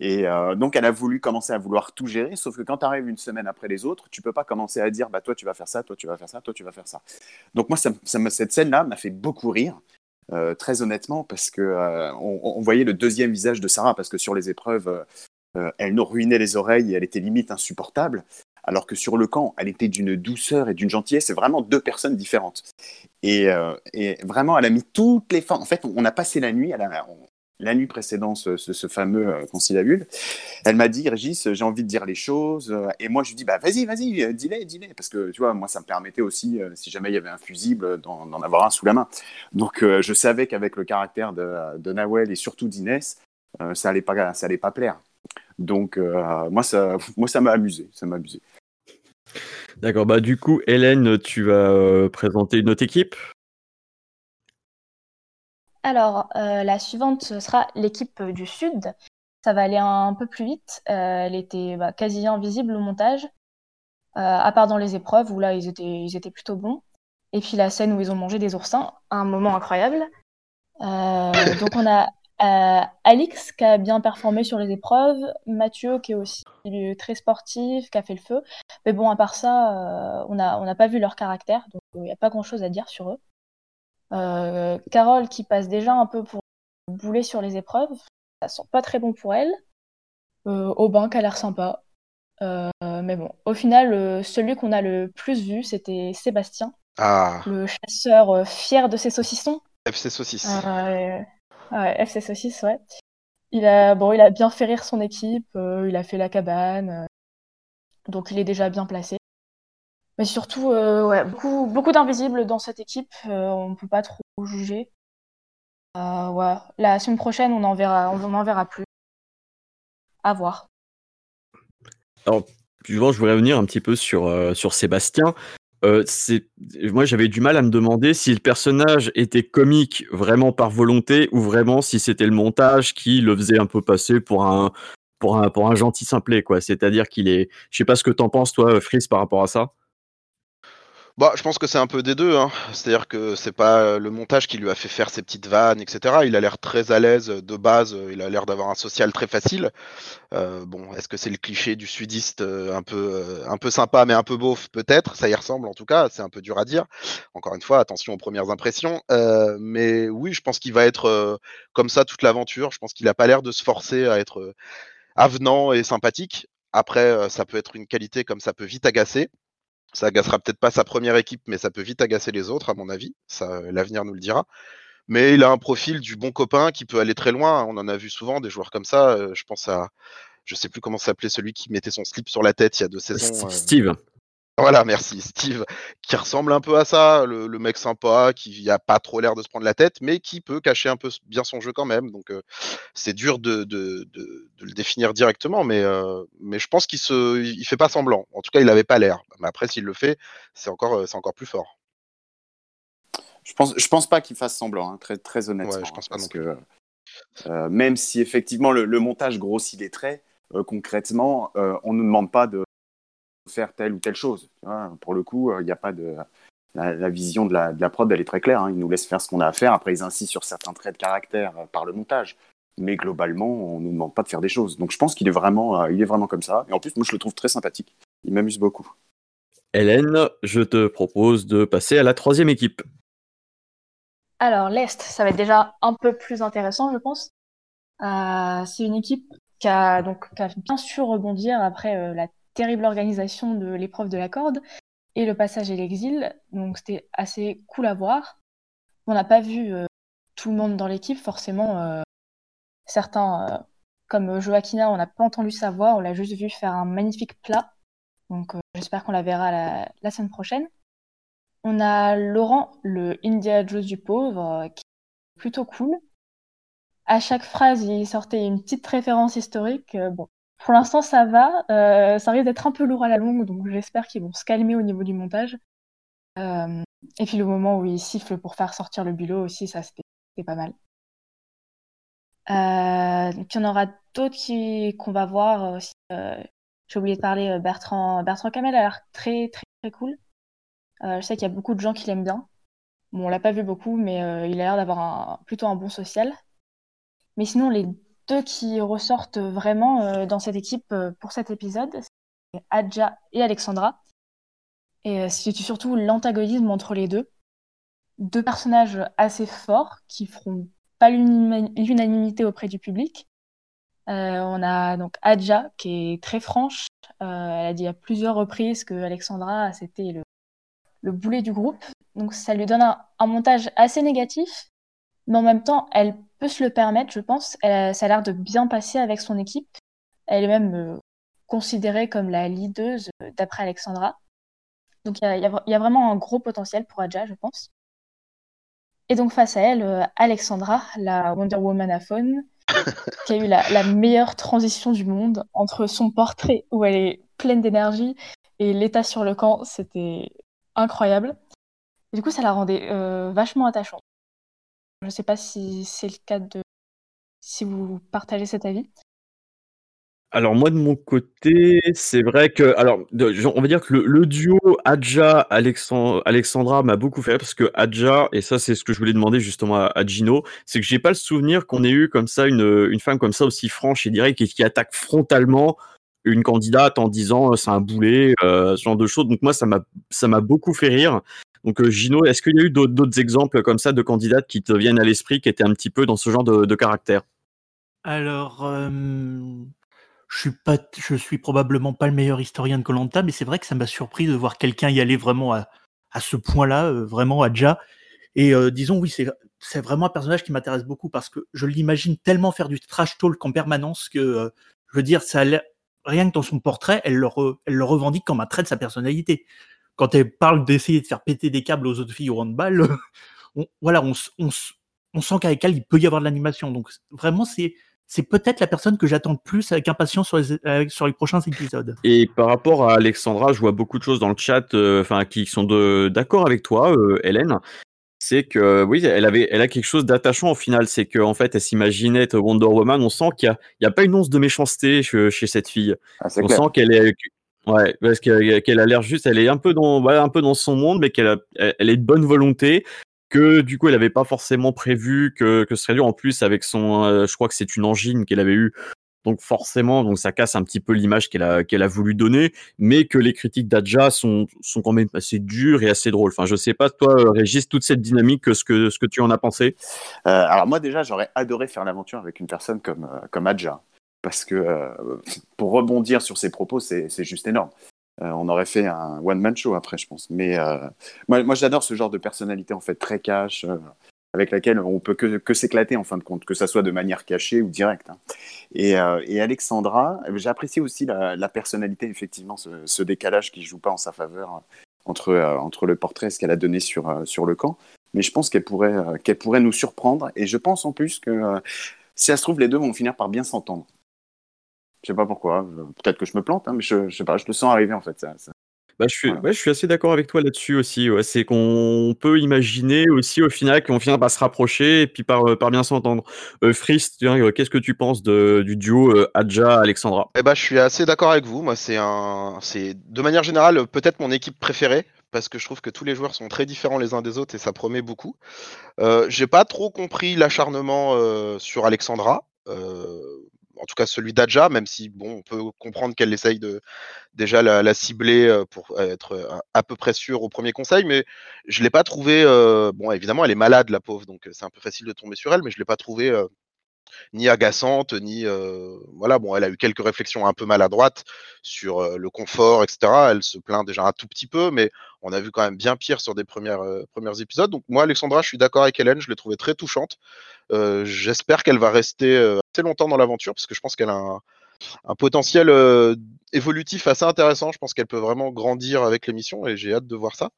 Et donc, elle a voulu commencer à vouloir tout gérer, sauf que quand tu arrives une semaine après les autres, tu peux pas commencer à dire, bah, toi, tu vas faire ça, toi, tu vas faire ça, toi, tu vas faire ça. Donc, moi, ça, cette scène-là m'a fait beaucoup rire. Euh, très honnêtement, parce que euh, on, voyait le deuxième visage de Sarah, parce que sur les épreuves, euh, elle nous ruinait les oreilles et elle était limite insupportable, alors que sur le camp, elle était d'une douceur et d'une gentillesse. C'est vraiment deux personnes différentes. Et, vraiment, elle a mis toutes les formes. En fait, on, a passé la nuit, elle a, la nuit précédente ce, fameux euh, conciliabule, elle m'a dit, Régis, j'ai envie de dire les choses. Euh, et moi, je lui dis, bah, vas-y, vas-y, euh, dis-les, dis-les. Parce que, tu vois, moi, ça me permettait aussi, si jamais il y avait un fusible, d'en avoir un sous la main. Donc, je savais qu'avec le caractère de, de Nawel et surtout d'Inès, ça allait pas, pas plaire. Donc, moi, ça, moi, ça m'a amusé, ça m'a amusé. D'accord, bah du coup, Hélène, tu vas présenter une autre équipe? Alors, euh, la suivante, sera l'équipe du Sud. Ça va aller un, peu plus vite. Euh, elle était bah, quasi invisible au montage, euh, à part dans les épreuves où là, ils étaient, plutôt bons. Et puis la scène où ils ont mangé des oursins, un moment incroyable. donc on a Alix qui a bien performé sur les épreuves, Mathieu qui est aussi très sportif, qui a fait le feu. Mais bon, à part ça, on n'a pas vu leur caractère, donc il n'y a pas grand-chose à dire sur eux. Euh, Carole qui passe déjà un peu pour bouler sur les épreuves, ça sent pas très bon pour elle. Euh, Aubin qui a l'air sympa. Euh, mais bon, au final, celui qu'on a le plus vu, c'était Sébastien, ah. le chasseur fier de ses saucissons. FC Saucisse. ouais, FC Saucisse, ouais. Il a, bon, il a bien fait rire son équipe, il a fait la cabane, donc il est déjà bien placé. Mais surtout, euh, ouais, beaucoup, beaucoup d'invisibles dans cette équipe. Euh, on ne peut pas trop juger. Euh, ouais. La semaine prochaine, on en verra, on en verra plus. À voir. Alors, je voudrais revenir un petit peu sur, sur Sébastien. moi j'avais du mal à me demander si le personnage était comique vraiment par volonté ou vraiment si c'était le montage qui le faisait un peu passer pour un pour un pour un gentil simplet quoi c'est-à-dire qu'il est je sais pas ce que t'en penses toi Fris par rapport à ça bah, je pense que c'est un peu des deux. Hein. C'est-à-dire que c'est pas le montage qui lui a fait faire ses petites vannes, etc. Il a l'air très à l'aise de base. Il a l'air d'avoir un social très facile. Euh, bon, est-ce que c'est le cliché du sudiste euh, un peu, euh, un peu sympa mais un peu beauf? Peut-être. Ça y ressemble en tout cas. C'est un peu dur à dire. Encore une fois, attention aux premières impressions. mais oui, je pense qu'il va être comme ça toute l'aventure. Je pense qu'il a pas l'air de se forcer à être avenant et sympathique. Après, ça peut être une qualité comme ça peut vite agacer. Ça agacera peut-être pas sa première équipe, mais ça peut vite agacer les autres, à mon avis. Ça, l'avenir nous le dira. Mais il a un profil du bon copain qui peut aller très loin. On en a vu souvent des joueurs comme ça. Euh, je pense à, je sais plus comment s'appelait celui qui mettait son slip sur la tête il y a deux saisons. Euh, Steve. Voilà, merci. Steve, qui ressemble un peu à ça, le, mec sympa, qui a pas trop l'air de se prendre la tête, mais qui peut cacher un peu bien son jeu quand même. Donc, euh, c'est dur de, de, de, le définir directement, mais, euh, mais je pense qu'il se, il fait pas semblant. En tout cas, il n'avait pas l'air. Mais après, s'il le fait, c'est encore, c'est encore plus fort. Je pense, je pense pas qu'il fasse semblant, hein, très, très honnêtement. Ouais, je pense pas parce non que euh, même si effectivement le, le montage grossit les traits, euh, concrètement, euh, on ne nous demande pas de faire telle ou telle chose. tu vois. Pour le coup, il n'y a pas de. La, la vision de la, de la prod, elle est très claire. hein. Ils nous laissent faire ce qu'on a à faire. Après, ils insistent sur certains traits de caractère euh, par le montage. Mais globalement, on ne nous demande pas de faire des choses. Donc je pense qu'il est, vraiment, euh, il est vraiment comme ça. Et en plus, moi, je le trouve très sympathique. Il m'amuse beaucoup. Hélène, je te propose de passer à la troisième équipe. Alors, l'Est, ça va être déjà un peu plus intéressant, je pense. Euh, c'est une équipe qui a, donc, qui a bien su rebondir après euh, la terrible organisation de l'épreuve de la corde et le passage à l'exil. Donc, c'était assez cool à voir. On n'a pas vu euh, tout le monde dans l'équipe, forcément. euh, certains, euh, comme Joaquina, on n'a pas entendu sa voix, on l'a juste vu faire un magnifique plat. Donc, j'espère qu'on la verra la, semaine prochaine. On a Laurent, le India Jones du pauvre, qui est plutôt cool. À chaque phrase, il sortait une petite référence historique. Bon, pour l'instant, ça va. Euh, ça risque d'être un peu lourd à la longue, donc j'espère qu'ils vont se calmer au niveau du montage. Euh, et puis le moment où il siffle pour faire sortir le bulot aussi, ça c'était pas mal. Euh, puis on aura d'autres qu'on va voir aussi. J'ai oublié de parler Bertrand Bertrand Camel a l'air très très très cool. Je sais qu'il y a beaucoup de gens qui l'aiment bien. Bon, on l'a pas vu beaucoup, mais il a l'air d'avoir plutôt un bon social. Mais sinon, les deux qui ressortent vraiment euh, dans cette équipe euh, pour cet épisode, c'est Adja et Alexandra. Et euh, c'est surtout l'antagonisme entre les deux. Deux personnages assez forts qui feront pas l'unanimité auprès du public. On a donc Adja qui est très franche. Elle a dit à plusieurs reprises que Alexandra c'était le, le boulet du groupe. Donc ça lui donne un, un montage assez négatif, mais en même temps elle peut se le permettre, je pense. Elle, ça a l'air de bien passer avec son équipe. Elle est même euh, considérée comme la leaduse euh, d'après Alexandra. Donc il y a, y y vraiment un gros potentiel pour Adja, je pense. Et donc face à elle, euh, Alexandra, la Wonder Woman à faune, qui a eu la, la meilleure transition du monde entre son portrait où elle est pleine d'énergie et l'état sur le camp, c'était incroyable. Et du coup, ça la rendait euh, vachement attachante. Je ne sais pas si c'est le cas de si vous partagez cet avis. Alors moi de mon côté, c'est vrai que alors on va dire que le, duo Adja Alexan- Alexandra m'a beaucoup fait parce que Adja et ça c'est ce que je voulais demander justement à, à Gino, c'est que j'ai pas le souvenir qu'on ait eu comme ça une, une femme comme ça aussi franche et directe et qui attaque frontalement une candidate en disant euh, c'est un boulet, euh, ce genre de choses. Donc moi ça m'a ça m'a beaucoup fait rire. Donc euh, Gino, est-ce qu'il y a eu d'autres exemples comme ça de candidates qui te viennent à l'esprit qui étaient un petit peu dans ce genre de, caractère? Alors, euh, je suis suis probablement pas le meilleur historien de Colanta, mais c'est vrai que ça m'a surpris de voir quelqu'un y aller vraiment à, ce point-là, euh, vraiment à déjà. Et disons, oui, c'est vraiment un personnage qui m'intéresse beaucoup parce que je l'imagine tellement faire du trash talk en permanence que, je veux dire, rien que dans son portrait, elle le revendique comme un trait de sa personnalité. Quand elle parle d'essayer de faire péter des câbles aux autres filles au handball, euh, on, voilà, on, sent qu'avec elle, il peut y avoir de l'animation. Donc vraiment, c'est c'est peut-être la personne que j'attends le plus avec impatience sur les, avec- sur les prochains épisodes. Et par rapport à Alexandra, je vois beaucoup de choses dans le chat, euh, enfin qui sont d'accord avec toi, euh, Hélène. C'est que oui, elle avait, elle a quelque chose d'attachant au final. C'est qu'en fait, elle s'imaginait être Wonder Woman. On sent qu'il y a, il y a pas une once de méchanceté chez, chez cette fille. Ah, On clair. sent qu'elle est, ouais, parce qu'elle qu'elle a l'air juste, elle est un peu dans, un peu dans son monde, mais qu'elle elle est de bonne volonté. Que du coup, elle avait pas forcément prévu que, que ce serait dur. En plus, avec son, euh, je crois que c'est une angine qu'elle avait eue. Donc forcément, donc ça casse un petit peu l'image qu'elle a, qu'elle a voulu donner, mais que les critiques d'Adja sont, sont quand même assez dures et assez drôles. Enfin, je sais pas, toi, euh, Régis, toute cette dynamique, ce que, ce que tu en as pensé? Euh, alors moi déjà, j'aurais adoré faire l'aventure avec une personne comme, euh, comme Adja. Parce que euh, pour rebondir sur ses propos, c'est juste énorme. Euh, on aurait fait un one-man show après, je pense. Mais euh, moi, moi j'adore ce genre de personnalité, en fait, très cash, avec laquelle on peut que, que s'éclater, en fin de compte, que ça soit de manière cachée ou directe. hein. Et, Alexandra, j'ai apprécié aussi la, personnalité, effectivement, ce, décalage qui joue pas en sa faveur entre, entre le portrait et ce qu'elle a donné sur, sur le camp. Mais je pense qu'elle pourrait, qu'elle pourrait nous surprendre. Et je pense en plus que si ça se trouve, les deux vont finir par bien s'entendre. Je sais pas pourquoi. Peut-être que je me plante, hein, mais je, je sais pas. Je le sens arriver en fait. Ça, ça. Bah, je suis, Voilà. ouais, je suis assez d'accord avec toi là-dessus aussi. Ouais. C'est qu'on peut imaginer aussi au final qu'on finira par se rapprocher et puis par, euh, par bien s'entendre. Euh, Frisk, tiens, euh, qu'est-ce que tu penses de, du duo euh, Adja-Alexandra Eh ben, je suis assez d'accord avec vous. Moi, c'est un, c'est de manière générale peut-être mon équipe préférée parce que je trouve que tous les joueurs sont très différents les uns des autres et ça promet beaucoup. Euh, J'ai pas trop compris l'acharnement euh, sur Alexandra. Euh, en tout cas celui d'Adja, même si bon, on peut comprendre qu'elle essaye de déjà la, cibler euh, pour être euh, à peu près sûre au premier conseil, mais je l'ai pas trouvé. euh, bon, évidemment, elle est malade, la pauvre, donc euh, c'est un peu facile de tomber sur elle, mais je l'ai pas trouvé euh, ni agaçante, ni voilà. Bon, elle a eu quelques réflexions un peu maladroites sur le confort, etc. Elle se plaint déjà un tout petit peu, mais on a vu quand même bien pire sur des premiers épisodes. Donc moi, Alexandra, je suis d'accord avec Hélène, je l'ai trouvée très touchante. J'espère qu'elle va rester assez longtemps dans l'aventure parce que je pense qu'elle a un, potentiel évolutif assez intéressant. Je pense qu'elle peut vraiment grandir avec l'émission et j'ai hâte de voir ça.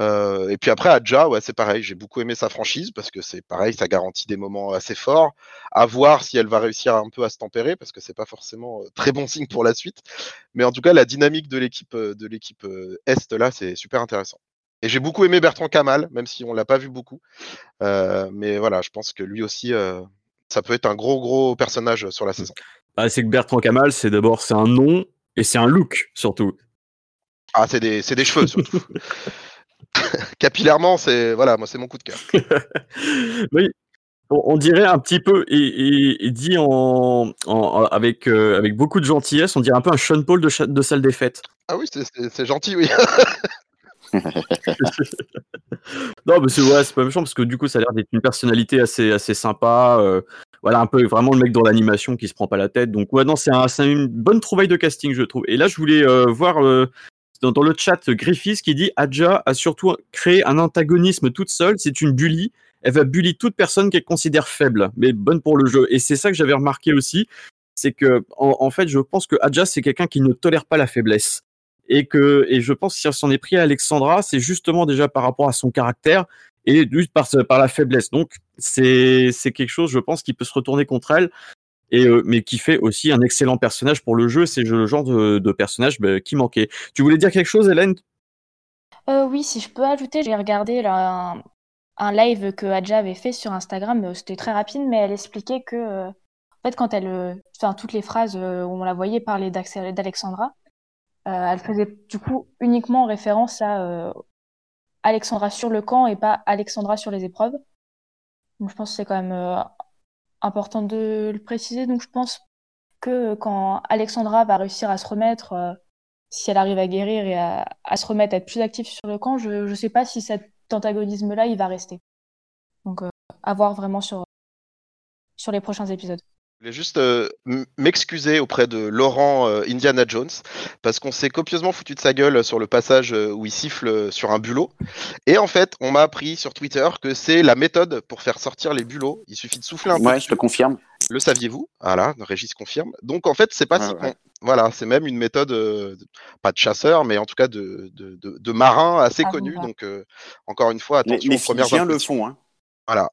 Euh, et puis après, Adja, ouais, c'est pareil. J'ai beaucoup aimé sa franchise parce que c'est pareil, ça garantit des moments assez forts. À voir si elle va réussir un peu à se tempérer parce que c'est pas forcément euh, très bon signe pour la suite. Mais en tout cas, la dynamique de l'équipe euh, de l'équipe Est là, c'est super intéressant. Et j'ai beaucoup aimé Bertrand Kamal, même si on l'a pas vu beaucoup. Euh, mais voilà, je pense que lui aussi, euh, ça peut être un gros gros personnage sur la saison. Bah, C'est que Bertrand Kamal, c'est d'abord c'est un nom et c'est un look surtout. Ah, c'est des, c'est des cheveux surtout. Capillairement, c'est voilà, moi c'est mon coup de cœur. oui. On, dirait un petit peu, et, et- et dit en, en- avec, euh, avec beaucoup de gentillesse, on dirait un peu un Sean Paul de, de salle des fêtes. Ah oui, c'est- gentil, oui. Non, mais c'est ouais, c'est pas méchant parce que du coup, ça a l'air d'être une personnalité assez, assez sympa. euh, voilà, un peu vraiment le mec dans l'animation qui se prend pas la tête. Donc, ouais, non, c'est un- une bonne trouvaille de casting, je trouve. Et là, je voulais euh, voir dans, le chat Griffiths qui dit Adja a surtout créé un antagonisme toute seule. C'est une bully. Elle va bully toute personne qu'elle considère faible, mais bonne pour le jeu. Et c'est ça que j'avais remarqué aussi. C'est que, en, fait, je pense que Adja, c'est quelqu'un qui ne tolère pas la faiblesse et que et je pense que si on s'en est pris à Alexandra, c'est justement déjà par rapport à son caractère et juste par, par la faiblesse. Donc c'est quelque chose, je pense, qui peut se retourner contre elle, euh, mais qui fait aussi un excellent personnage pour le jeu. C'est le genre de, personnage bah, qui manquait. Tu voulais dire quelque chose, Hélène? Euh, oui, si je peux ajouter, j'ai regardé un, live que Adja avait fait sur Instagram. euh, C'était très rapide, mais elle expliquait que, en fait, quand elle, enfin, toutes les phrases où on la voyait parler d'Alexandra, elle faisait du coup uniquement référence à Alexandra sur le camp et pas Alexandra sur les épreuves. Donc, je pense que c'est quand même important de le préciser. Donc, je pense que quand Alexandra va réussir à se remettre, euh, si elle arrive à guérir et à, se remettre, à être plus active sur le camp, je ne sais pas si cet antagonisme-là, il va rester. Donc, euh, à voir vraiment sur, sur les prochains épisodes. Je voulais juste euh, m'excuser auprès de Laurent euh, Indiana Jones parce qu'on s'est copieusement foutu de sa gueule sur le passage euh, où il siffle sur un bulot. Et en fait, on m'a appris sur Twitter que c'est la méthode pour faire sortir les bulots. Il suffit de souffler un peu. Ouais, je te confirme. Le saviez-vous? Voilà, Régis confirme. Donc en fait, c'est pas Ouais, si ouais. con. Voilà, c'est même une méthode, euh, de- pas de chasseur, mais en tout cas de, de, de, de marin assez Ah, connue. Donc euh, encore une fois, Les, attention les aux premières le font. Hein. Voilà.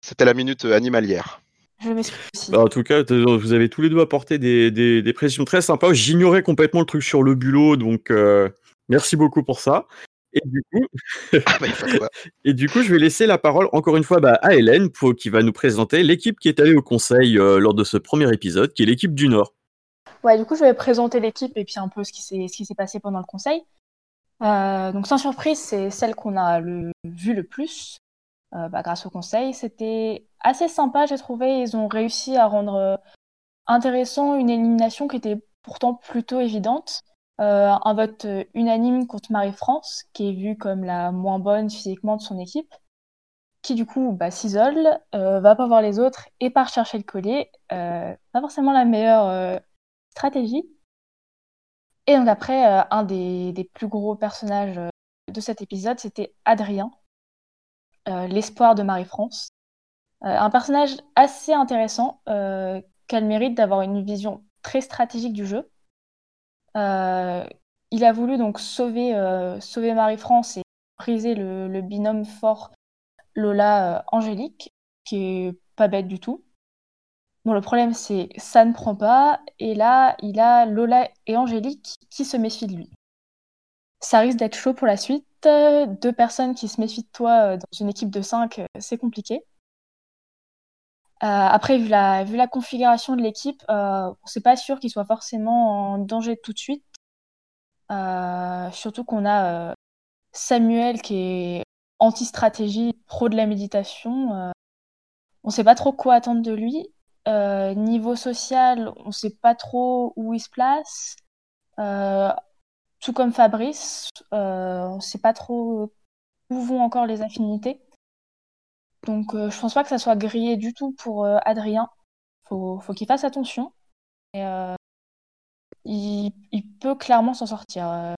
C'était la minute animalière. Je m'excuse aussi. Bah, En tout cas, vous avez tous les deux apporté des, des, des précisions très sympas. J'ignorais complètement le truc sur le bulot, donc euh, merci beaucoup pour ça. Et du coup, Ah bah. Et du coup, je vais laisser la parole encore une fois bah, à Hélène pour, qui va nous présenter l'équipe qui est allée au conseil euh, lors de ce premier épisode, qui est l'équipe du Nord. Ouais, du coup, je vais présenter l'équipe et puis un peu ce qui s'est ce qui s'est passé pendant le conseil. Euh, donc, sans surprise, c'est celle qu'on a le, vu le plus euh, bah, grâce au conseil. C'était assez sympa, j'ai trouvé. Ils ont réussi à rendre euh, intéressant une élimination qui était pourtant plutôt évidente. Euh, un vote euh, unanime contre Marie-France, qui est vue comme la moins bonne physiquement de son équipe, qui du coup bah, s'isole, va pas voir les autres et part chercher le collier. Pas forcément la meilleure stratégie. Et donc après, un des, plus gros personnages de cet épisode, c'était Adrien, l'espoir de Marie-France. Euh, un personnage assez intéressant, euh, qu'elle mérite d'avoir une vision très stratégique du jeu. Euh, il a voulu donc sauver, Marie-France et briser le, binôme fort Lola-Angélique, qui est pas bête du tout. Bon, le problème, c'est ça ne prend pas. Et là, il a Lola et Angélique qui se méfient de lui. ça risque d'être chaud pour la suite. Deux personnes qui se méfient de toi dans une équipe de 5, c'est compliqué. Après, vu la, configuration de l'équipe, euh, c'est pas sûr qu'il soit forcément en danger tout de suite. surtout qu'on a Samuel qui est anti-stratégie, pro de la méditation. Euh, on sait pas trop quoi attendre de lui. Euh, niveau social, on ne sait pas trop où il se place. Euh, tout comme Fabrice, on ne sait pas trop où vont encore les affinités. Donc je pense pas que ça soit grillé du tout pour Adrien. Faut, faut qu'il fasse attention. Et, il, peut clairement s'en sortir.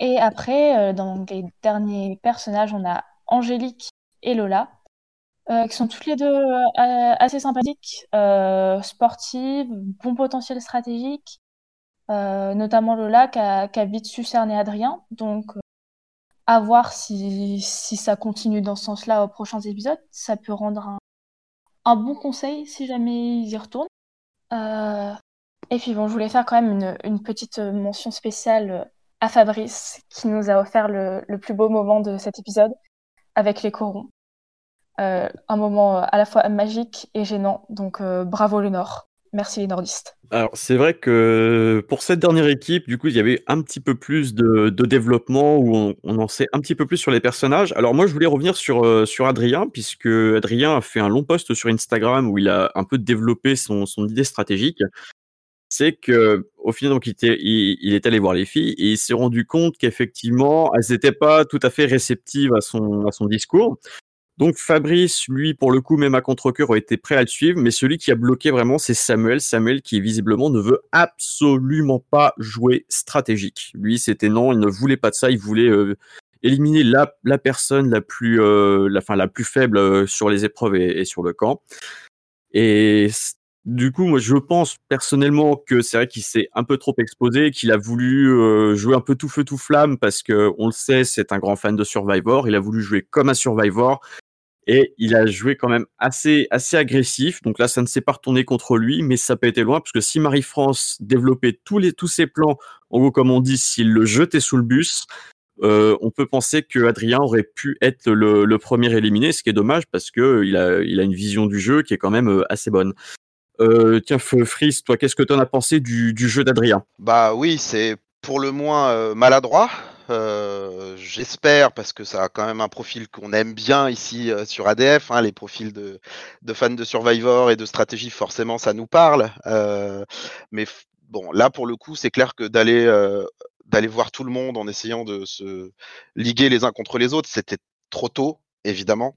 Et après, euh, dans les derniers personnages, on a Angélique et Lola, euh, qui sont toutes les deux euh, assez sympathiques, sportives, bon potentiel stratégique. notamment Lola qui a, vite su Adrien. À voir si, ça continue dans ce sens-là aux prochains épisodes. Ça peut rendre un, bon conseil si jamais ils y retournent. et puis bon, je voulais faire quand même une petite mention spéciale à Fabrice qui nous a offert le, plus beau moment de cet épisode avec les corons. Euh, un moment euh, à la fois magique et gênant, donc euh, bravo le Nord. Merci les nordistes. Alors c'est vrai que pour cette dernière équipe, du coup, il y avait un petit peu plus de, développement où on, en sait un petit peu plus sur les personnages. Alors moi, je voulais revenir sur, sur Adrien, puisque Adrien a fait un long post sur Instagram où il a un peu développé son, idée stratégique c'est que au final, donc, il, était, il, est allé voir les filles et il s'est rendu compte qu'effectivement, elles n'étaient pas tout à fait réceptives à son discours. Donc Fabrice, lui, pour le coup, même à contre-cœur, été prêt à le suivre, mais celui qui a bloqué vraiment, c'est Samuel. Samuel qui, visiblement, ne veut absolument pas jouer stratégique. Lui, c'était non, il ne voulait pas de ça, il voulait euh, éliminer la, la, personne la plus, euh, la, fin, la plus faible euh, sur les épreuves et, sur le camp. Et du coup, moi, je pense personnellement que c'est vrai qu'il s'est un peu trop exposé, qu'il a voulu jouer un peu tout feu tout flamme parce que on le sait, c'est un grand fan de Survivor. Il a voulu jouer comme un Survivor et il a joué quand même assez agressif. Donc là, ça ne s'est pas retourné contre lui, mais ça peut être loin parce que si Marie-France développait tous les ses plans, en gros comme on dit, s'il le jetait sous le bus, euh, on peut penser que Adrien aurait pu être le, premier éliminé, ce qui est dommage parce que il a, une vision du jeu qui est quand même euh, assez bonne. Euh, tiens, Fris, toi, qu'est-ce que tu en as pensé du, jeu d'Adrien? Bah oui, c'est pour le moins euh, maladroit. Euh, j'espère, parce que ça a quand même un profil qu'on aime bien ici sur ADF, hein, les profils de, fans de Survivor et de stratégie, forcément, ça nous parle. mais bon, là, pour le coup, c'est clair que d'aller d'aller voir tout le monde en essayant de se liguer les uns contre les autres, c'était trop tôt, évidemment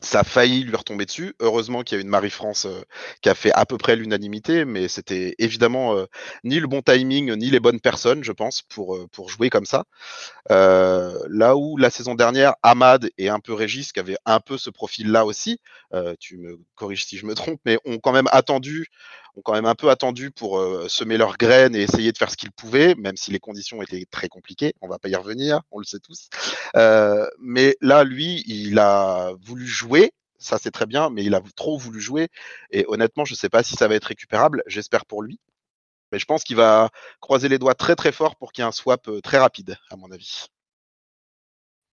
ça a failli lui retomber dessus. Heureusement qu'il y a une Marie-France euh, qui a fait à peu près l'unanimité, mais c'était évidemment euh, ni le bon timing, ni les bonnes personnes, je pense, pour, euh, pour jouer comme ça. là où la saison dernière, Ahmad et un peu Régis, qui avaient un peu ce profil-là aussi, tu me corriges si je me trompe, mais ont quand même attendu ont quand même un peu attendu pour euh, semer leurs graines et essayer de faire ce qu'ils pouvaient, même si les conditions étaient très compliquées. On va pas y revenir, on le sait tous. Euh, mais là, lui, il a voulu jouer. Ça, c'est très bien, mais il a trop voulu jouer. Et honnêtement, je ne sais pas si ça va être récupérable. J'espère pour lui. Mais je pense qu'il va croiser les doigts très très fort pour qu'il y ait un swap euh, très rapide, à mon avis.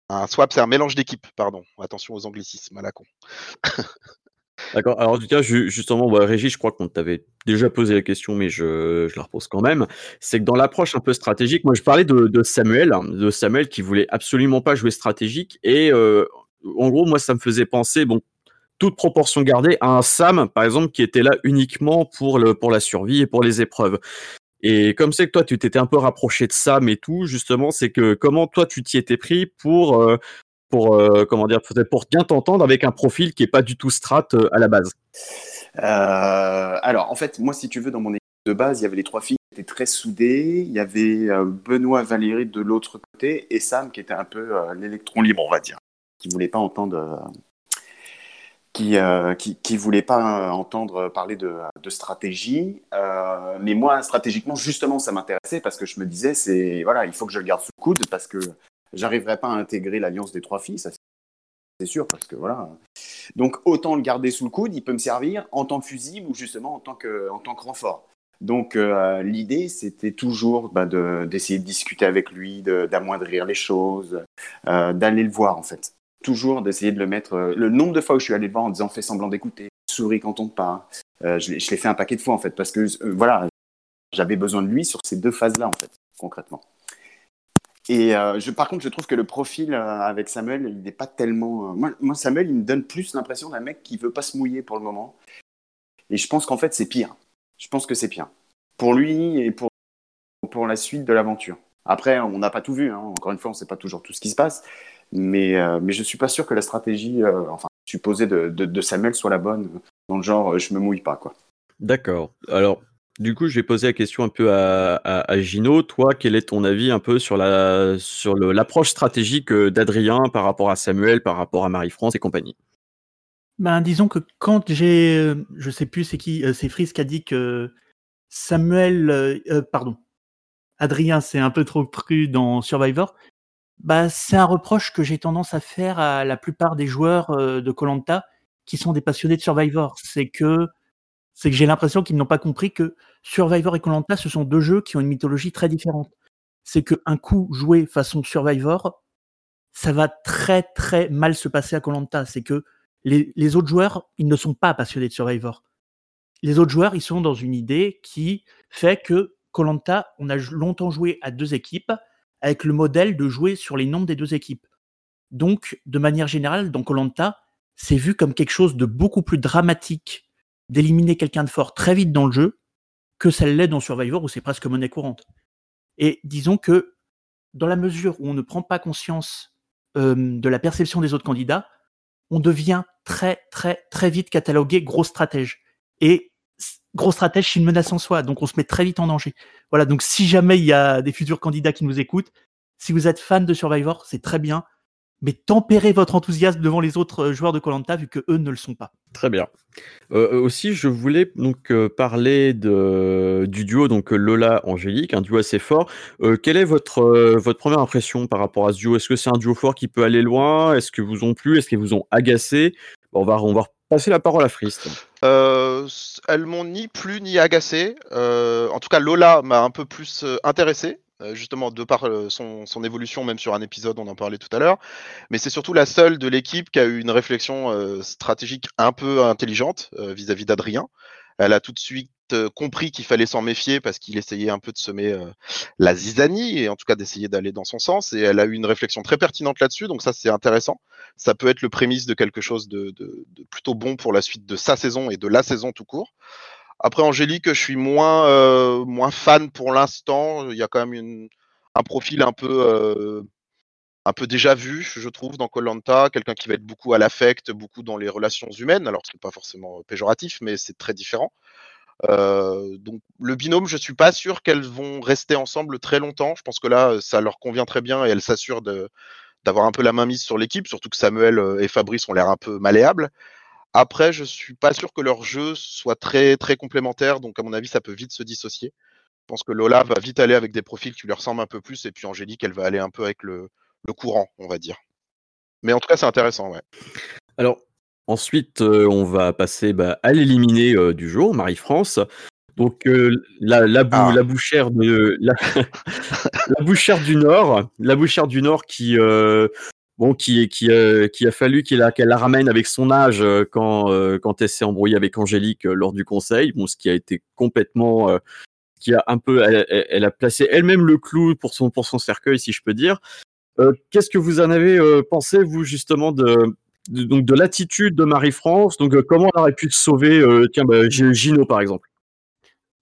Un swap, c'est un mélange d'équipes, pardon. Attention aux anglicismes à la con. D'accord. Alors, cas, justement, bah, Régis, je crois qu'on t'avait déjà posé la question, mais je, la repose quand même. C'est que dans l'approche un peu stratégique, moi, je parlais de, Samuel, de Samuel qui voulait absolument pas jouer stratégique. Et euh, en gros, moi, ça me faisait penser, bon, toute proportion gardée, à un Sam, par exemple, qui était là uniquement pour, pour la survie et pour les épreuves. Et comme c'est que toi, tu t'étais un peu rapproché de Sam et tout, justement, c'est que comment toi, tu t'y étais pris pour euh, pour euh, comment dire pour bien t'entendre avec un profil qui est pas du tout strat euh, à la base euh, Alors en fait, moi si tu veux dans mon équipe de base, il y avait les trois filles qui étaient très soudées, il y avait Benoît Valérie de l'autre côté et Sam qui était un peu l'électron libre, on va dire, qui voulait pas entendre qui, qui, voulait pas entendre parler de, stratégie. mais moi, stratégiquement, justement, ça m'intéressait parce que je me disais, c'est voilà, il faut que je le garde sous coude parce que j'arriverai pas à intégrer l'alliance des trois filles, c'est sûr, parce que voilà. Donc autant le garder sous le coude, il peut me servir en tant que fusible ou justement en tant que, en tant que renfort. Donc euh, l'idée, c'était toujours bah, d'essayer de, discuter avec lui, d'amoindrir les choses, euh, d'aller le voir en fait. Toujours d'essayer de le mettre. Euh, le nombre de fois où je suis allé le voir en disant fais semblant d'écouter, souris quand on te parle. je l'ai fait un paquet de fois en fait parce que voilà, j'avais besoin de lui sur ces deux phases-là en fait, concrètement. Et je, par contre, je trouve que le profil avec Samuel, il n'est pas tellement. Moi, moi, Samuel, il me donne plus l'impression d'un mec qui veut pas se mouiller pour le moment. Et je pense qu'en fait, c'est pire je pense que c'est bien. Pour lui et pour, pour la suite de l'aventure. Après, on n'a pas tout vu. Hein. Encore une fois, on ne sait pas toujours tout ce qui se passe. Mais, euh, mais je ne suis pas sûr que la stratégie, euh, supposée de, de, Samuel soit la bonne. Dans le genre, euh, je me mouille pas. quoi. D'accord. Alors, du coup, je vais poser la question un peu à, Gino. Toi, quel est ton avis un peu sur la sur l'approche stratégique d'Adrien par rapport à Samuel, par rapport à Marie-France et compagnie? Ben, disons que quand j'ai, euh, je sais plus c'est qui, euh, c'est Fris qui a dit que Samuel, euh, pardon, Adrien c'est un peu trop cru dans Survivor. Bah, c'est un reproche que j'ai tendance à faire à la plupart des joueurs de Colanta qui sont des passionnés de Survivor. C'est que, c'est que j'ai l'impression qu'ils n'ont pas compris que Survivor et Colanta ce sont deux jeux qui ont une mythologie très différente. C'est que un coup joué façon Survivor, ça va très très mal se passer à Colanta. C'est que les, autres joueurs, ils ne sont pas passionnés de Survivor. Les autres joueurs, ils sont dans une idée qui fait que Colanta, on a longtemps joué à deux équipes avec le modèle de jouer sur les nombres des deux équipes. Donc, de manière générale, dans Colanta, c'est vu comme quelque chose de beaucoup plus dramatique d'éliminer quelqu'un de fort très vite dans le jeu que ça l'est dans Survivor où c'est presque monnaie courante. Et disons que dans la mesure où on ne prend pas conscience euh, de la perception des autres candidats, on devient très, très, très vite catalogué gros stratège. Et gros stratège, c'est une menace en soi. Donc, on se met très vite en danger. Voilà. Donc, si jamais il y a des futurs candidats qui nous écoutent, si vous êtes fan de Survivor, c'est très bien mais tempérez votre enthousiasme devant les autres euh, joueurs de Colanta vu que eux ne le sont pas. Très bien. Euh, euh, aussi, je voulais donc parler de, du duo donc Lola Angélique, un duo assez fort. quelle est votre votre première impression par rapport à ce duo? Est-ce que c'est un duo fort qui peut aller loin? Est-ce que vous ont plu? Est-ce qu'ils vous ont agacé? On va on va passer la parole à Frist. elles m'ont ni plu ni agacé. en tout cas, Lola m'a un peu plus intéressé. Euh, justement de par euh, son, évolution, même sur un épisode, on en parlait tout à l'heure. Mais c'est surtout la seule de l'équipe qui a eu une réflexion euh, stratégique un peu intelligente vis-à-vis d'Adrien. Elle a tout de suite compris qu'il fallait s'en méfier parce qu'il essayait un peu de semer la zizanie et en tout cas d'essayer d'aller dans son sens. Et elle a eu une réflexion très pertinente là-dessus, donc ça c'est intéressant. Ça peut être le prémisse de quelque chose de, de, plutôt bon pour la suite de sa saison et de la saison tout court. Après Angélique, je suis moins, euh, moins fan pour l'instant. Il y a quand même un profil un peu, euh, un peu déjà vu, je trouve, dans Colanta. Quelqu'un qui va être beaucoup à l'affect, beaucoup dans les relations humaines. Alors, ce n'est pas forcément péjoratif, mais c'est très différent. Euh, donc, le binôme, je suis pas sûr qu'elles vont rester ensemble très longtemps. Je pense que là, ça leur convient très bien et elles s'assurent d'avoir un peu la main mise sur l'équipe, surtout que Samuel et Fabrice ont l'air un peu malléables. Après, je suis pas sûr que leur jeu soit très très complémentaire, donc à mon avis, ça peut vite se dissocier. Je pense que Lola va vite aller avec des profils qui lui ressemblent un peu plus, et puis Angélique, elle va aller un peu avec le, courant, on va dire. Mais en tout cas, c'est intéressant, ouais. Alors, ensuite, euh, on va passer bah, à l'éliminer euh, du jour, Marie-France. Donc euh, la, la, ah. la, bouchère de la, la, bouchère du Nord, la bouchère du Nord qui bon, euh, qui a fallu qu'elle la, ramène avec son âge euh, quand, euh, quand elle s'est embrouillée avec Angélique lors du conseil. Bon, ce qui a été complètement, qui a un peu, elle, a placé elle-même le clou pour son, pour son cercueil, si je peux dire. Qu'est-ce que vous en avez pensé, vous, justement, de, donc de l'attitude de Marie-France? Donc, comment elle aurait pu sauver Tiens, bah, Gino, par exemple?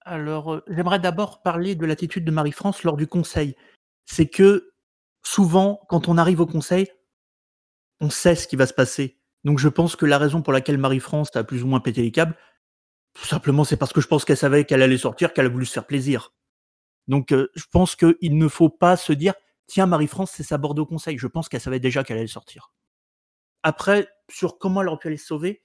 Alors, j'aimerais d'abord parler de l'attitude de Marie-France lors du conseil. C'est que souvent, quand on arrive au conseil, on sait ce qui va se passer. Donc je pense que la raison pour laquelle Marie-France a plus ou moins pété les câbles, tout simplement, c'est parce que je pense qu'elle savait qu'elle allait sortir, qu'elle a voulu se faire plaisir. Donc euh, je pense qu'il ne faut pas se dire, tiens, Marie-France, c'est sa Bordeaux Conseil. Je pense qu'elle savait déjà qu'elle allait sortir. Après, sur comment elle aurait pu aller sauver,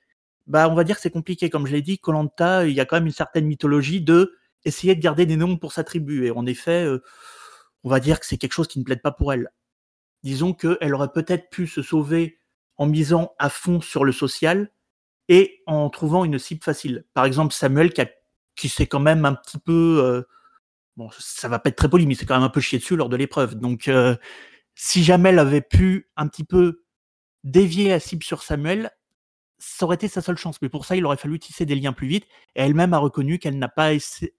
bah, on va dire que c'est compliqué. Comme je l'ai dit, Colanta, il y a quand même une certaine mythologie de essayer de garder des noms pour sa tribu. Et en effet, euh, on va dire que c'est quelque chose qui ne plaide pas pour elle disons qu'elle aurait peut-être pu se sauver en misant à fond sur le social et en trouvant une cible facile. Par exemple, Samuel qui s'est quand même un petit peu, euh, bon, ça va pas être très poli, mais c'est quand même un peu chié dessus lors de l'épreuve. Donc, euh, si jamais elle avait pu un petit peu dévier la cible sur Samuel, ça aurait été sa seule chance. Mais pour ça, il aurait fallu tisser des liens plus vite. Et elle-même a reconnu qu'elle n'a pas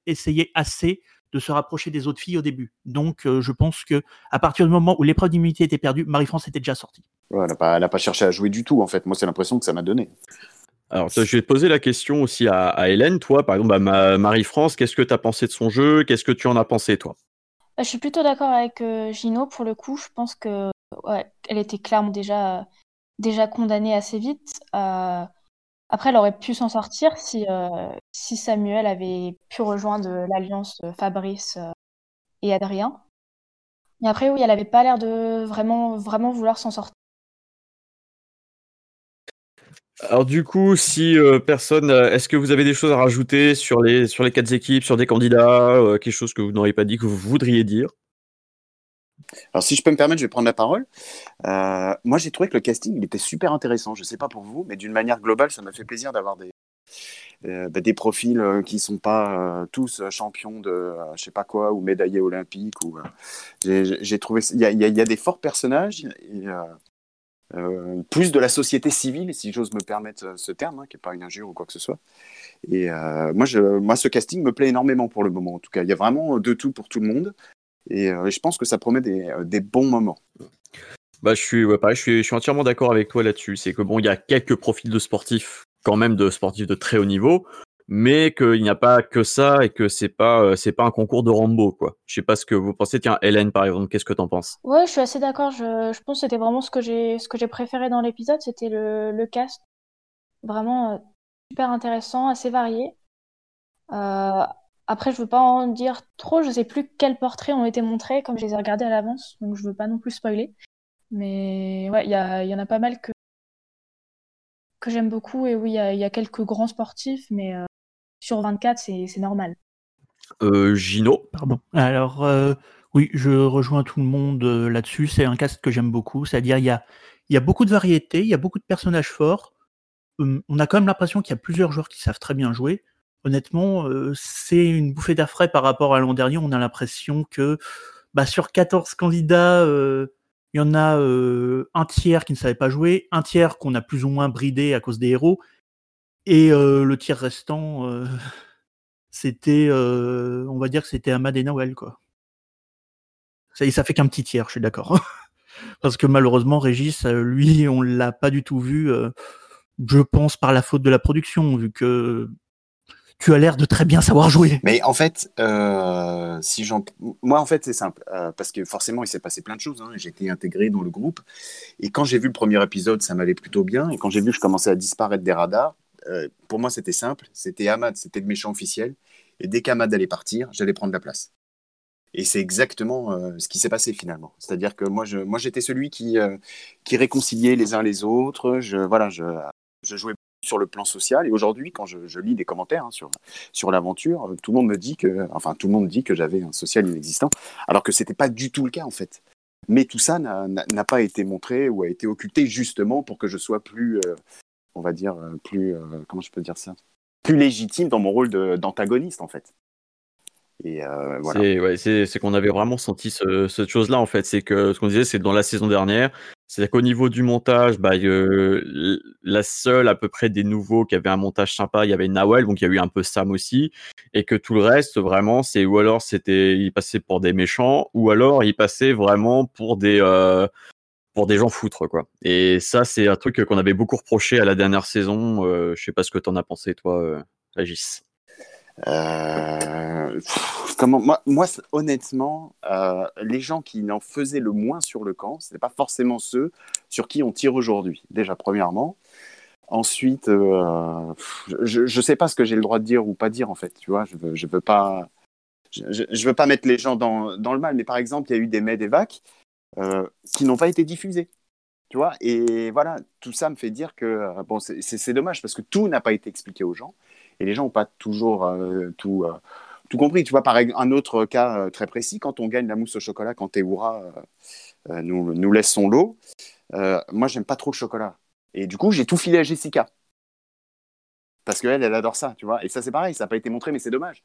essayé assez de se rapprocher des autres filles au début. Donc, euh, je pense que à partir du moment où l'épreuve d'immunité était perdue, Marie-France était déjà sortie. elle n'a pas, cherché à jouer du tout, en fait. Moi, c'est l'impression que ça m'a donné. Alors, je vais te poser la question aussi à, Hélène. Toi, par exemple, bah, Marie-France, qu'est-ce que tu as pensé de son jeu? Qu'est-ce que tu en as pensé, toi? Bah, Je suis plutôt d'accord avec euh, Gino pour le coup. Je pense que elle était clairement déjà, déjà condamnée assez vite. Euh, après, elle aurait pu s'en sortir si, euh, Samuel avait pu rejoindre l'alliance Fabrice et Adrien. Mais après, oui, elle n'avait pas l'air de vraiment, vouloir s'en sortir. Alors du coup, si euh, personne, euh, est-ce que vous avez des choses à rajouter sur les quatre équipes, sur des candidats, euh, quelque chose que vous n'auriez pas dit que vous voudriez dire? Alors si je peux me permettre, je vais prendre la parole. moi, j'ai trouvé que le casting il était super intéressant. Je ne sais pas pour vous, mais d'une manière globale, ça m'a fait plaisir d'avoir des bah, des profils qui sont pas tous champions de je sais pas quoi ou médaillés olympiques j'ai trouvé il y a, des forts personnages euh, plus de la société civile, si j'ose me permettre euh, ce terme, hein, qui n'est pas une injure ou quoi que ce soit. Et euh, moi, moi, ce casting me plaît énormément pour le moment. En tout cas, il y a vraiment de tout pour tout le monde. Et, je pense que ça promet des, des bons moments. Bah, je suis, pareil, je suis, je suis entièrement d'accord avec toi là-dessus. C'est que bon, il y a quelques profils de sportifs, quand même de sportifs de très haut niveau, mais qu'il n'y a pas que ça et que c'est pas euh, c'est pas un concours de Rambo quoi. Je sais pas ce que vous pensez. Tiens, Hélène par exemple, qu'est-ce que t'en penses? Ouais, je suis assez d'accord. Je, je, pense que c'était vraiment ce que j'ai ce que j'ai préféré dans l'épisode, c'était le, le cast, vraiment euh, super intéressant, assez varié. Euh, après, je veux pas en dire trop. Je sais plus quels portraits ont été montrés, comme je les ai regardés à l'avance, donc je veux pas non plus spoiler. Mais ouais, il y, en a pas mal que que j'aime beaucoup et oui, il y, y, a quelques grands sportifs, mais sur 24, c'est normal. Euh, Gino Pardon. Alors, euh, oui, je rejoins tout le monde euh, là-dessus. C'est un cast que j'aime beaucoup. C'est-à-dire, il y a, y a beaucoup de variétés, il y a beaucoup de personnages forts. Hum, on a quand même l'impression qu'il y a plusieurs joueurs qui savent très bien jouer. Honnêtement, c'est une bouffée d'air par rapport à l'an dernier. On a l'impression que bah, sur 14 candidats, il y en a un tiers qui ne savait pas jouer, un tiers qu'on a plus ou moins bridé à cause des héros, et le tir restant, c'était, on va dire que c'était Amad et Noël, quoi. Ça, ça fait qu'un petit tiers, je suis d'accord. Parce que malheureusement, Régis, lui, on l'a pas du tout vu, je pense par la faute de la production, vu que tu as l'air de très bien savoir jouer. Mais en fait, euh, si j'en, moi en fait c'est simple, parce que forcément il s'est passé plein de choses. Hein. J'ai été intégré dans le groupe et quand j'ai vu le premier épisode, ça m'allait plutôt bien. Et quand j'ai vu que je commençais à disparaître des radars, euh, pour moi, c'était simple. C'était Ahmad, c'était le méchant officiel. Et dès qu'Ahmad allait partir, j'allais prendre la place. Et c'est exactement euh, ce qui s'est passé finalement. C'est-à-dire que moi, je, moi, j'étais celui qui, euh, qui réconciliait les uns les autres. Je, voilà, je, je jouais sur le plan social. Et aujourd'hui, quand je, lis des commentaires hein, sur, sur l'aventure, tout le monde me dit que, enfin, tout le monde dit que j'avais un social inexistant, alors que c'était pas du tout le cas en fait. Mais tout ça n'a pas été montré ou a été occulté justement pour que je sois plus, on va dire, euh, plus, euh, comment je peux dire ça, plus légitime dans mon rôle d'antagoniste en fait. Et euh, voilà. C'est qu'on avait vraiment senti ce, cette chose-là en fait. C'est que ce qu'on disait, c'est dans la saison dernière, c'est qu'au niveau du montage, bah, la seule à peu près des nouveaux qui avait un montage sympa, il y avait Nawel, donc il y a eu un peu Sam aussi, et que tout le reste, vraiment, c'est ou alors c'était il passait pour des méchants, ou alors il passait vraiment pour des pour des gens foutres quoi. Et ça c'est un truc qu'on avait beaucoup reproché à la dernière saison. Euh, je sais pas ce que t'en as pensé toi, euh. Euh, comment moi, honnêtement, euh, les gens qui n'en faisaient le moins sur le camp, ce n'est pas forcément ceux sur qui on tire aujourd'hui. Déjà premièrement. Ensuite, je ne sais pas ce que j'ai le droit de dire ou pas dire en fait. Tu vois, je je veux pas, je, veux pas mettre les gens dans, dans le mal. Mais par exemple, il y a eu des mets des vacs euh, qui n'ont pas été diffusés. Tu vois et voilà, tout ça me fait dire que euh, c'est dommage parce que tout n'a pas été expliqué aux gens et les gens n'ont pas toujours euh, tout, tout compris. Tu vois, par un autre cas très précis, quand on gagne la mousse au chocolat, quand Théoura nous, laisse son lot, moi, j'aime pas trop le chocolat. Et du coup, j'ai tout filé à Jessica. parce qu'elle, elle adore ça, tu vois. Et ça, c'est pareil, ça n'a pas été montré, mais c'est dommage.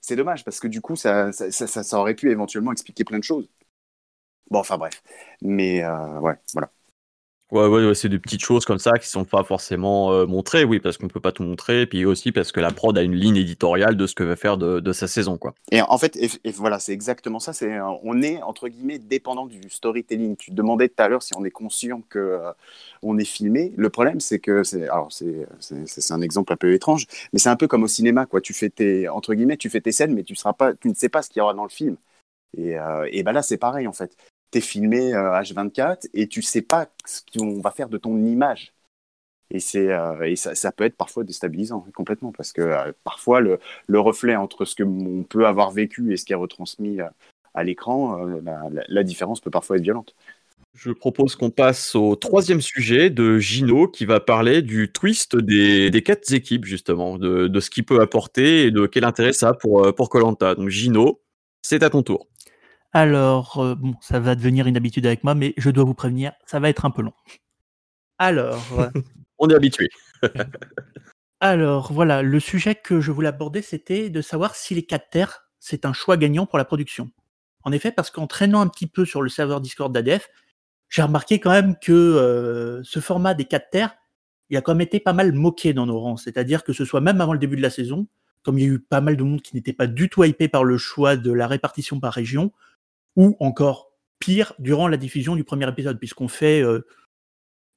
C'est dommage parce que du coup, ça, ça, ça, aurait pu éventuellement expliquer plein de choses. Bon, enfin bref. Mais euh, ouais, voilà. Ouais, ouais, c'est des petites choses comme ça qui sont pas forcément euh, montrées, oui, parce qu'on peut pas tout montrer, et puis aussi parce que la prod a une ligne éditoriale de ce que va faire de, sa saison, quoi. Et en fait, voilà, c'est exactement ça. C'est, euh, on est entre guillemets dépendant du storytelling. Tu demandais tout à l'heure si on est conscient que euh, on est filmé. Le problème, c'est que c'est, alors c'est, un exemple un peu étrange, mais c'est un peu comme au cinéma, quoi. Tu fais tes entre guillemets, tu fais tes scènes, mais tu seras pas, tu ne sais pas ce qu'il y aura dans le film. Et, et ben là, c'est pareil en fait. T'es filmé euh, H24 et tu sais pas ce qu'on va faire de ton image. Et, c'est, euh, et ça, ça peut être parfois déstabilisant complètement parce que euh, parfois le, le reflet entre ce que on peut avoir vécu et ce qui est retransmis euh, à l'écran, euh, la, différence peut parfois être violente. Je propose qu'on passe au troisième sujet de Gino qui va parler du twist des, des quatre équipes, justement, de, de ce qu'il peut apporter et de quel intérêt ça a pour euh, pour Colanta. Donc Gino, c'est à ton tour. Alors, euh, bon, ça va devenir une habitude avec moi, mais je dois vous prévenir, ça va être un peu long. Alors, euh, On est habitué. alors voilà, le sujet que je voulais aborder, c'était de savoir si les 4 terres, c'est un choix gagnant pour la production. En effet, parce qu'en traînant un petit peu sur le serveur Discord d'ADF, j'ai remarqué quand même que euh, ce format des 4 terres, il a quand même été pas mal moqué dans nos rangs. C'est-à-dire que ce soit même avant le début de la saison, comme il y a eu pas mal de monde qui n'était pas du tout hypé par le choix de la répartition par région, ou encore pire, durant la diffusion du premier épisode, puisqu'on fait euh,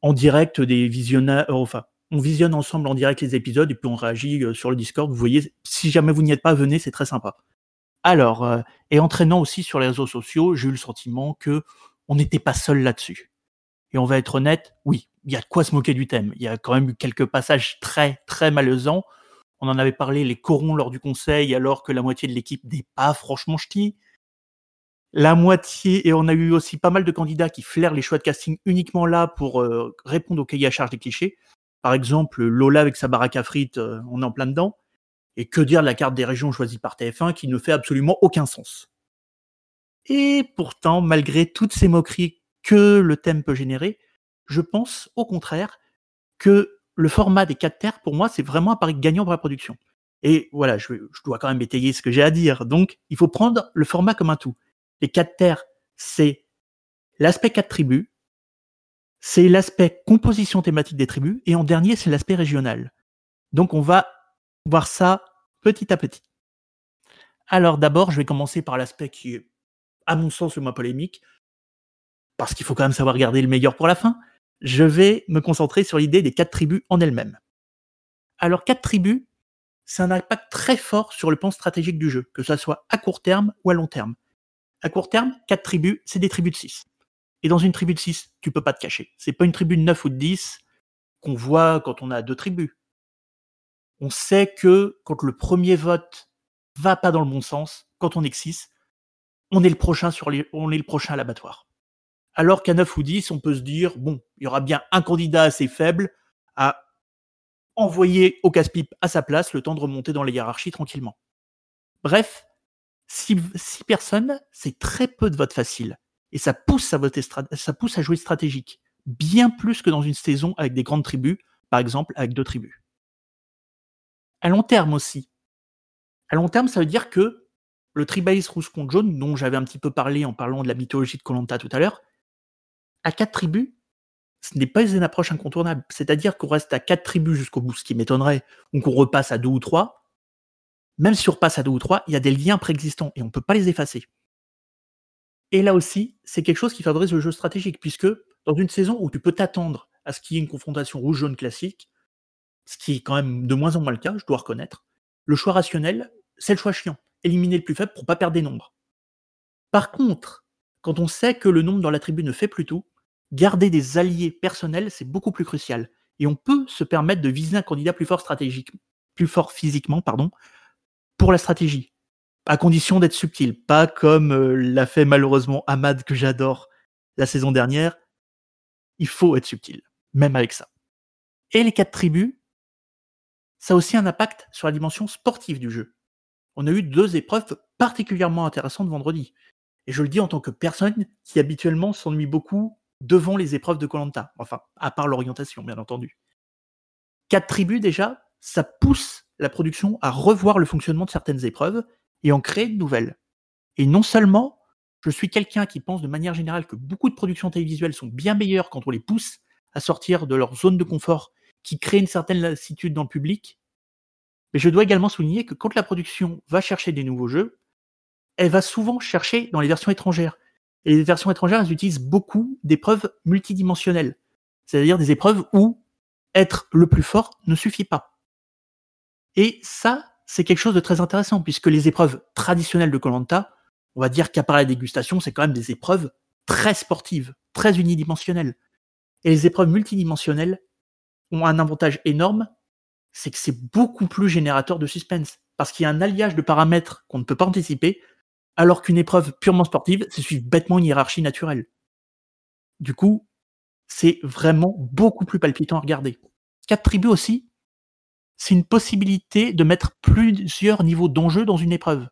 en direct des visionnages, euh, enfin, on visionne ensemble en direct les épisodes et puis on réagit euh, sur le Discord. Vous voyez, si jamais vous n'y êtes pas, venez, c'est très sympa. Alors, et entraînant aussi sur les réseaux sociaux, j'ai eu le sentiment que on n'était pas seul là-dessus. Et on va être honnête, oui, il y a de quoi se moquer du thème. Il y a quand même eu quelques passages très, très malaisants. On en avait parlé, les corons lors du conseil, alors que la moitié de l'équipe n'est pas franchement ch'ti. La moitié, et on a eu aussi pas mal de candidats qui flairent les choix de casting uniquement là pour euh, répondre au cahier à charge des clichés. Par exemple, Lola avec sa baraque à frites, euh, on est en plein dedans. Et que dire de la carte des régions choisie par TF1 qui ne fait absolument aucun sens. Et pourtant, malgré toutes ces moqueries que le thème peut générer, je pense au contraire que le format des 4 terres, pour moi, c'est vraiment un pari gagnant pour la production. Et voilà, je, je dois quand même étayer ce que j'ai à dire. Donc, il faut prendre le format comme un tout. Les 4 terres, c'est l'aspect 4 tribus, c'est l'aspect composition thématique des tribus, et en dernier, c'est l'aspect régional. Donc, on va voir ça petit à petit. Alors, d'abord, je vais commencer par l'aspect qui est, à mon sens, le moins polémique, parce qu'il faut quand même savoir garder le meilleur pour la fin. Je vais me concentrer sur l'idée des quatre tribus en elles-mêmes. Alors, quatre tribus, c'est un impact très fort sur le plan stratégique du jeu, que ce soit à court terme ou à long terme. À court terme, quatre tribus, c'est des tribus de 6. Et dans une tribu de 6, tu peux pas te cacher. C'est pas une tribu de 9 ou de 10 qu'on voit quand on a deux tribus. On sait que quand le premier vote va pas dans le bon sens, quand on est que 6, on est le prochain sur les, on est le prochain à l'abattoir. Alors qu'à 9 ou 10, on peut se dire, bon, il y aura bien un candidat assez faible à envoyer au casse-pipe à sa place le temps de remonter dans les hiérarchies tranquillement. Bref, 6 personnes, c'est très peu de votes faciles. Et ça pousse à voter, ça pousse à jouer stratégique. Bien plus que dans une saison avec des grandes tribus, par exemple avec deux tribus. À long terme aussi. À long terme, ça veut dire que le tribalisme rouge contre jaune, dont j'avais un petit peu parlé en parlant de la mythologie de Colanta tout à l'heure, à quatre tribus, ce n'est pas une approche incontournable. C'est-à-dire qu'on reste à quatre tribus jusqu'au bout, ce qui m'étonnerait, ou qu'on repasse à deux ou trois. Même si on repasse à deux ou trois, il y a des liens préexistants et on ne peut pas les effacer. Et là aussi, c'est quelque chose qui favorise le jeu stratégique, puisque dans une saison où tu peux t'attendre à ce qu'il y ait une confrontation rouge-jaune classique, ce qui est quand même de moins en moins le cas, je dois reconnaître, le choix rationnel, c'est le choix chiant. Éliminer le plus faible pour pas perdre des nombres. Par contre, quand on sait que le nombre dans la tribu ne fait plus tout, garder des alliés personnels, c'est beaucoup plus crucial. Et on peut se permettre de viser un candidat plus fort stratégique, plus fort physiquement, pardon, pour la stratégie. À condition d'être subtil, pas comme euh, l'a fait malheureusement Ahmad que j'adore la saison dernière. Il faut être subtil, même avec ça. Et les quatre tribus, ça a aussi un impact sur la dimension sportive du jeu. On a eu deux épreuves particulièrement intéressantes vendredi. Et je le dis en tant que personne qui habituellement s'ennuie beaucoup devant les épreuves de Colanta. Enfin, à part l'orientation, bien entendu. Quatre tribus déjà, ça pousse la production à revoir le fonctionnement de certaines épreuves et en créer de nouvelles. Et non seulement je suis quelqu'un qui pense de manière générale que beaucoup de productions télévisuelles sont bien meilleures quand on les pousse à sortir de leur zone de confort qui crée une certaine lassitude dans le public, mais je dois également souligner que quand la production va chercher des nouveaux jeux, elle va souvent chercher dans les versions étrangères. Et les versions étrangères, elles utilisent beaucoup d'épreuves multidimensionnelles. C'est-à-dire des épreuves où être le plus fort ne suffit pas. Et ça, c'est quelque chose de très intéressant, puisque les épreuves traditionnelles de Colanta, on va dire qu'à part la dégustation, c'est quand même des épreuves très sportives, très unidimensionnelles. Et les épreuves multidimensionnelles ont un avantage énorme, c'est que c'est beaucoup plus générateur de suspense. Parce qu'il y a un alliage de paramètres qu'on ne peut pas anticiper, alors qu'une épreuve purement sportive, c'est suivre bêtement une hiérarchie naturelle. Du coup, c'est vraiment beaucoup plus palpitant à regarder. Quatre tribus aussi, c'est une possibilité de mettre plusieurs niveaux d'enjeu dans une épreuve.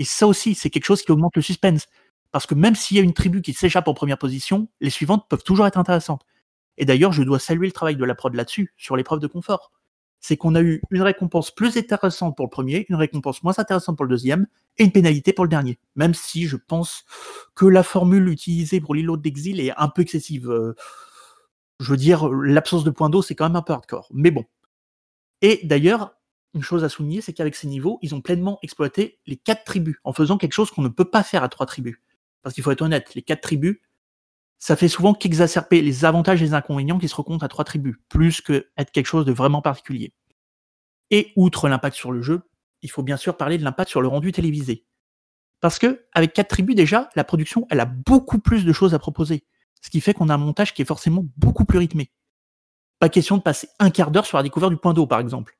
Et ça aussi, c'est quelque chose qui augmente le suspense. Parce que même s'il y a une tribu qui s'échappe en première position, les suivantes peuvent toujours être intéressantes. Et d'ailleurs, je dois saluer le travail de la prod là-dessus, sur l'épreuve de confort. C'est qu'on a eu une récompense plus intéressante pour le premier, une récompense moins intéressante pour le deuxième, et une pénalité pour le dernier. Même si je pense que la formule utilisée pour l'îlot d'exil est un peu excessive. Euh, je veux dire, l'absence de points d'eau, c'est quand même un peu hardcore. Mais bon. Et d'ailleurs, une chose à souligner, c'est qu'avec ces niveaux, ils ont pleinement exploité les quatre tribus, en faisant quelque chose qu'on ne peut pas faire à trois tribus. Parce qu'il faut être honnête, les quatre tribus, ça fait souvent qu'exacerber les avantages et les inconvénients qui se recomptent à trois tribus, plus que être quelque chose de vraiment particulier. Et outre l'impact sur le jeu, il faut bien sûr parler de l'impact sur le rendu télévisé. Parce que, avec quatre tribus déjà, la production, elle a beaucoup plus de choses à proposer. Ce qui fait qu'on a un montage qui est forcément beaucoup plus rythmé. Pas question de passer un quart d'heure sur la découverte du point d'eau, par exemple.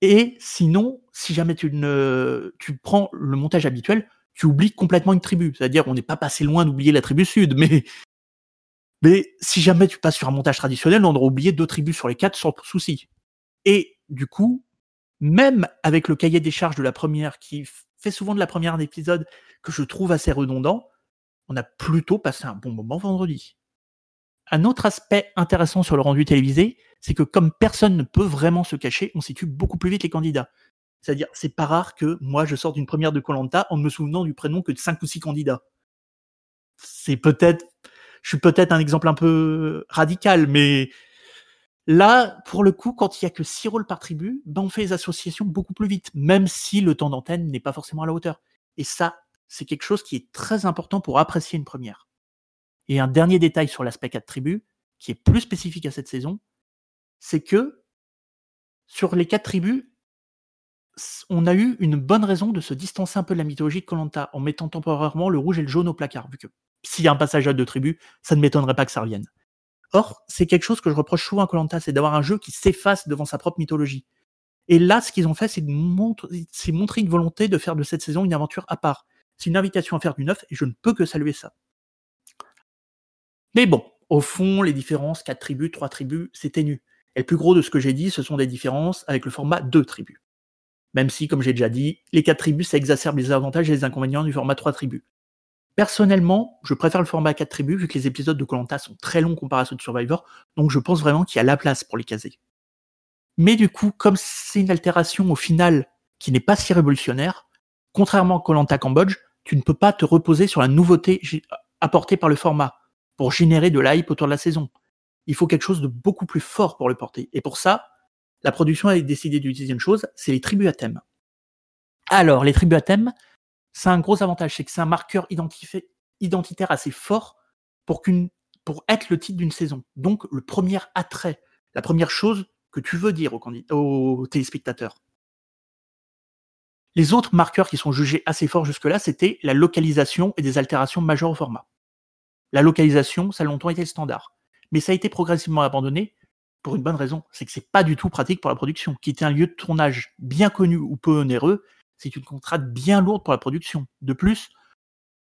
Et sinon, si jamais tu, ne, tu prends le montage habituel, tu oublies complètement une tribu. C'est-à-dire, on n'est pas passé loin d'oublier la tribu sud, mais, mais si jamais tu passes sur un montage traditionnel, on aura oublié deux tribus sur les quatre sans souci. Et du coup, même avec le cahier des charges de la première, qui fait souvent de la première épisode que je trouve assez redondant, on a plutôt passé un bon moment vendredi. Un autre aspect intéressant sur le rendu télévisé, c'est que comme personne ne peut vraiment se cacher, on situe beaucoup plus vite les candidats. C'est-à-dire, c'est pas rare que moi je sorte d'une première de Colanta en me souvenant du prénom que de cinq ou six candidats. C'est peut-être, je suis peut-être un exemple un peu radical, mais là, pour le coup, quand il y a que six rôles par tribu, ben on fait les associations beaucoup plus vite, même si le temps d'antenne n'est pas forcément à la hauteur. Et ça, c'est quelque chose qui est très important pour apprécier une première. Et un dernier détail sur l'aspect 4 tribus, qui est plus spécifique à cette saison, c'est que sur les quatre tribus, on a eu une bonne raison de se distancer un peu de la mythologie de Colanta en mettant temporairement le rouge et le jaune au placard, vu que s'il y a un passage à deux tribus, ça ne m'étonnerait pas que ça revienne. Or, c'est quelque chose que je reproche souvent à Colanta, c'est d'avoir un jeu qui s'efface devant sa propre mythologie. Et là, ce qu'ils ont fait, c'est montrer une volonté de faire de cette saison une aventure à part. C'est une invitation à faire du neuf, et je ne peux que saluer ça. Mais bon, au fond, les différences, quatre tribus, trois tribus, c'est ténu. Et le plus gros de ce que j'ai dit, ce sont des différences avec le format deux tribus. Même si, comme j'ai déjà dit, les quatre tribus, ça exacerbe les avantages et les inconvénients du format 3 tribus. Personnellement, je préfère le format 4 tribus vu que les épisodes de Colanta sont très longs comparé à ceux de Survivor, donc je pense vraiment qu'il y a la place pour les caser. Mais du coup, comme c'est une altération au final qui n'est pas si révolutionnaire, contrairement à Colanta Cambodge, tu ne peux pas te reposer sur la nouveauté apportée par le format pour générer de l'hype autour de la saison. Il faut quelque chose de beaucoup plus fort pour le porter. Et pour ça, la production a décidé d'utiliser une chose, c'est les tribus à thème. Alors, les tribus à thème, c'est un gros avantage, c'est que c'est un marqueur identitaire assez fort pour, être le titre d'une saison. Donc, le premier attrait, la première chose que tu veux dire aux, aux téléspectateurs. Les autres marqueurs qui sont jugés assez forts jusque-là, c'était la localisation et des altérations majeures au format. La localisation, ça a longtemps été le standard. Mais ça a été progressivement abandonné pour une bonne raison, c'est que c'est pas du tout pratique pour la production. Quitter un lieu de tournage bien connu ou peu onéreux, c'est une contrainte bien lourde pour la production. De plus,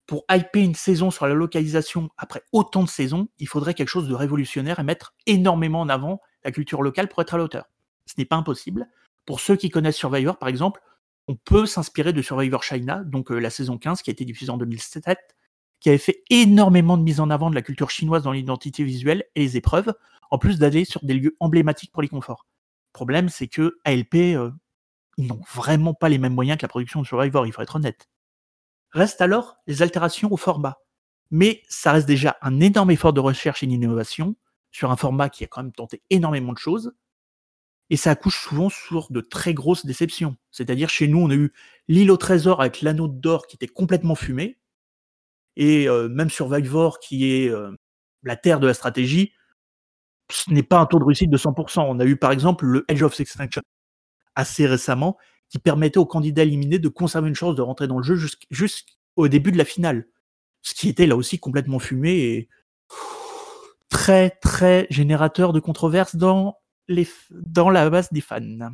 pour hyper une saison sur la localisation après autant de saisons, il faudrait quelque chose de révolutionnaire et mettre énormément en avant la culture locale pour être à l'auteur. Ce n'est pas impossible. Pour ceux qui connaissent Survivor, par exemple, on peut s'inspirer de Survivor China, donc euh, la saison 15 qui a été diffusée en 2007, qui avait fait énormément de mise en avant de la culture chinoise dans l'identité visuelle et les épreuves, en plus d'aller sur des lieux emblématiques pour les conforts. problème, c'est que ALP, euh, ils n'ont vraiment pas les mêmes moyens que la production de Survivor, il faut être honnête. Reste alors les altérations au format. Mais ça reste déjà un énorme effort de recherche et d'innovation sur un format qui a quand même tenté énormément de choses. Et ça accouche souvent sur de très grosses déceptions. C'est-à-dire, chez nous, on a eu l'île au trésor avec l'anneau d'or qui était complètement fumé. Et euh, même Survivor, qui est euh, la terre de la stratégie, ce n'est pas un taux de réussite de 100%. On a eu par exemple le Edge of Extinction assez récemment, qui permettait aux candidats éliminés de conserver une chance de rentrer dans le jeu jusqu'au début de la finale. Ce qui était là aussi complètement fumé et très très générateur de controverses dans, dans la base des fans.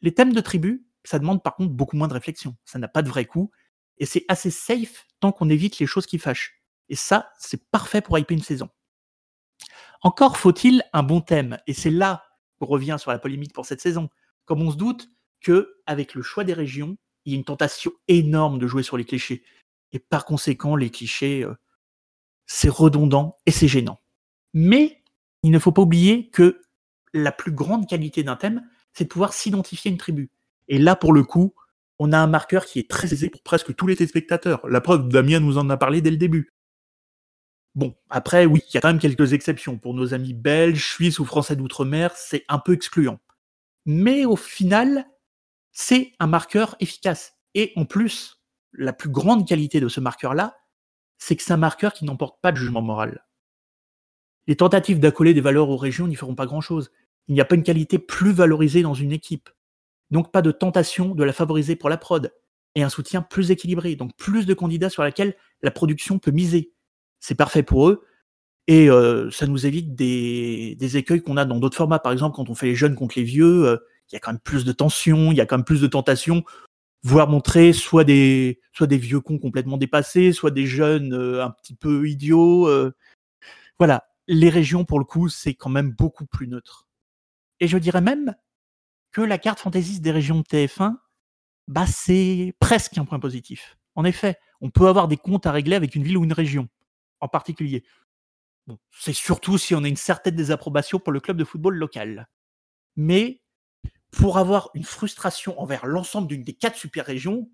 Les thèmes de tribu, ça demande par contre beaucoup moins de réflexion. Ça n'a pas de vrai coup et c'est assez safe tant qu'on évite les choses qui fâchent. Et ça, c'est parfait pour hyper une saison. Encore faut-il un bon thème, et c'est là qu'on revient sur la polémique pour cette saison. Comme on se doute que avec le choix des régions, il y a une tentation énorme de jouer sur les clichés. Et par conséquent, les clichés, euh, c'est redondant et c'est gênant. Mais il ne faut pas oublier que la plus grande qualité d'un thème, c'est de pouvoir s'identifier à une tribu. Et là, pour le coup, on a un marqueur qui est très aisé pour presque tous les téléspectateurs. La preuve, Damien nous en a parlé dès le début. Bon, après, oui, il y a quand même quelques exceptions. Pour nos amis belges, suisses ou français d'outre-mer, c'est un peu excluant. Mais au final, c'est un marqueur efficace. Et en plus, la plus grande qualité de ce marqueur-là, c'est que c'est un marqueur qui n'emporte pas de jugement moral. Les tentatives d'accoler des valeurs aux régions n'y feront pas grand-chose. Il n'y a pas une qualité plus valorisée dans une équipe. Donc pas de tentation de la favoriser pour la prod. Et un soutien plus équilibré, donc plus de candidats sur lesquels la production peut miser. C'est parfait pour eux. Et euh, ça nous évite des, écueils qu'on a dans d'autres formats. Par exemple, quand on fait les jeunes contre les vieux, euh, il y a quand même plus de tension, il y a quand même plus de tentation, voire montrer soit des, soit des vieux cons complètement dépassés, soit des jeunes euh, un petit peu idiots. Voilà, les régions, pour le coup, c'est quand même beaucoup plus neutre. Et je dirais même que la carte fantaisiste des régions de TF1, bah, c'est presque un point positif. En effet, on peut avoir des comptes à régler avec une ville ou une région en particulier. c'est surtout si on a une certaine désapprobation pour le club de football local. Mais pour avoir une frustration envers l'ensemble d'une des quatre super régions,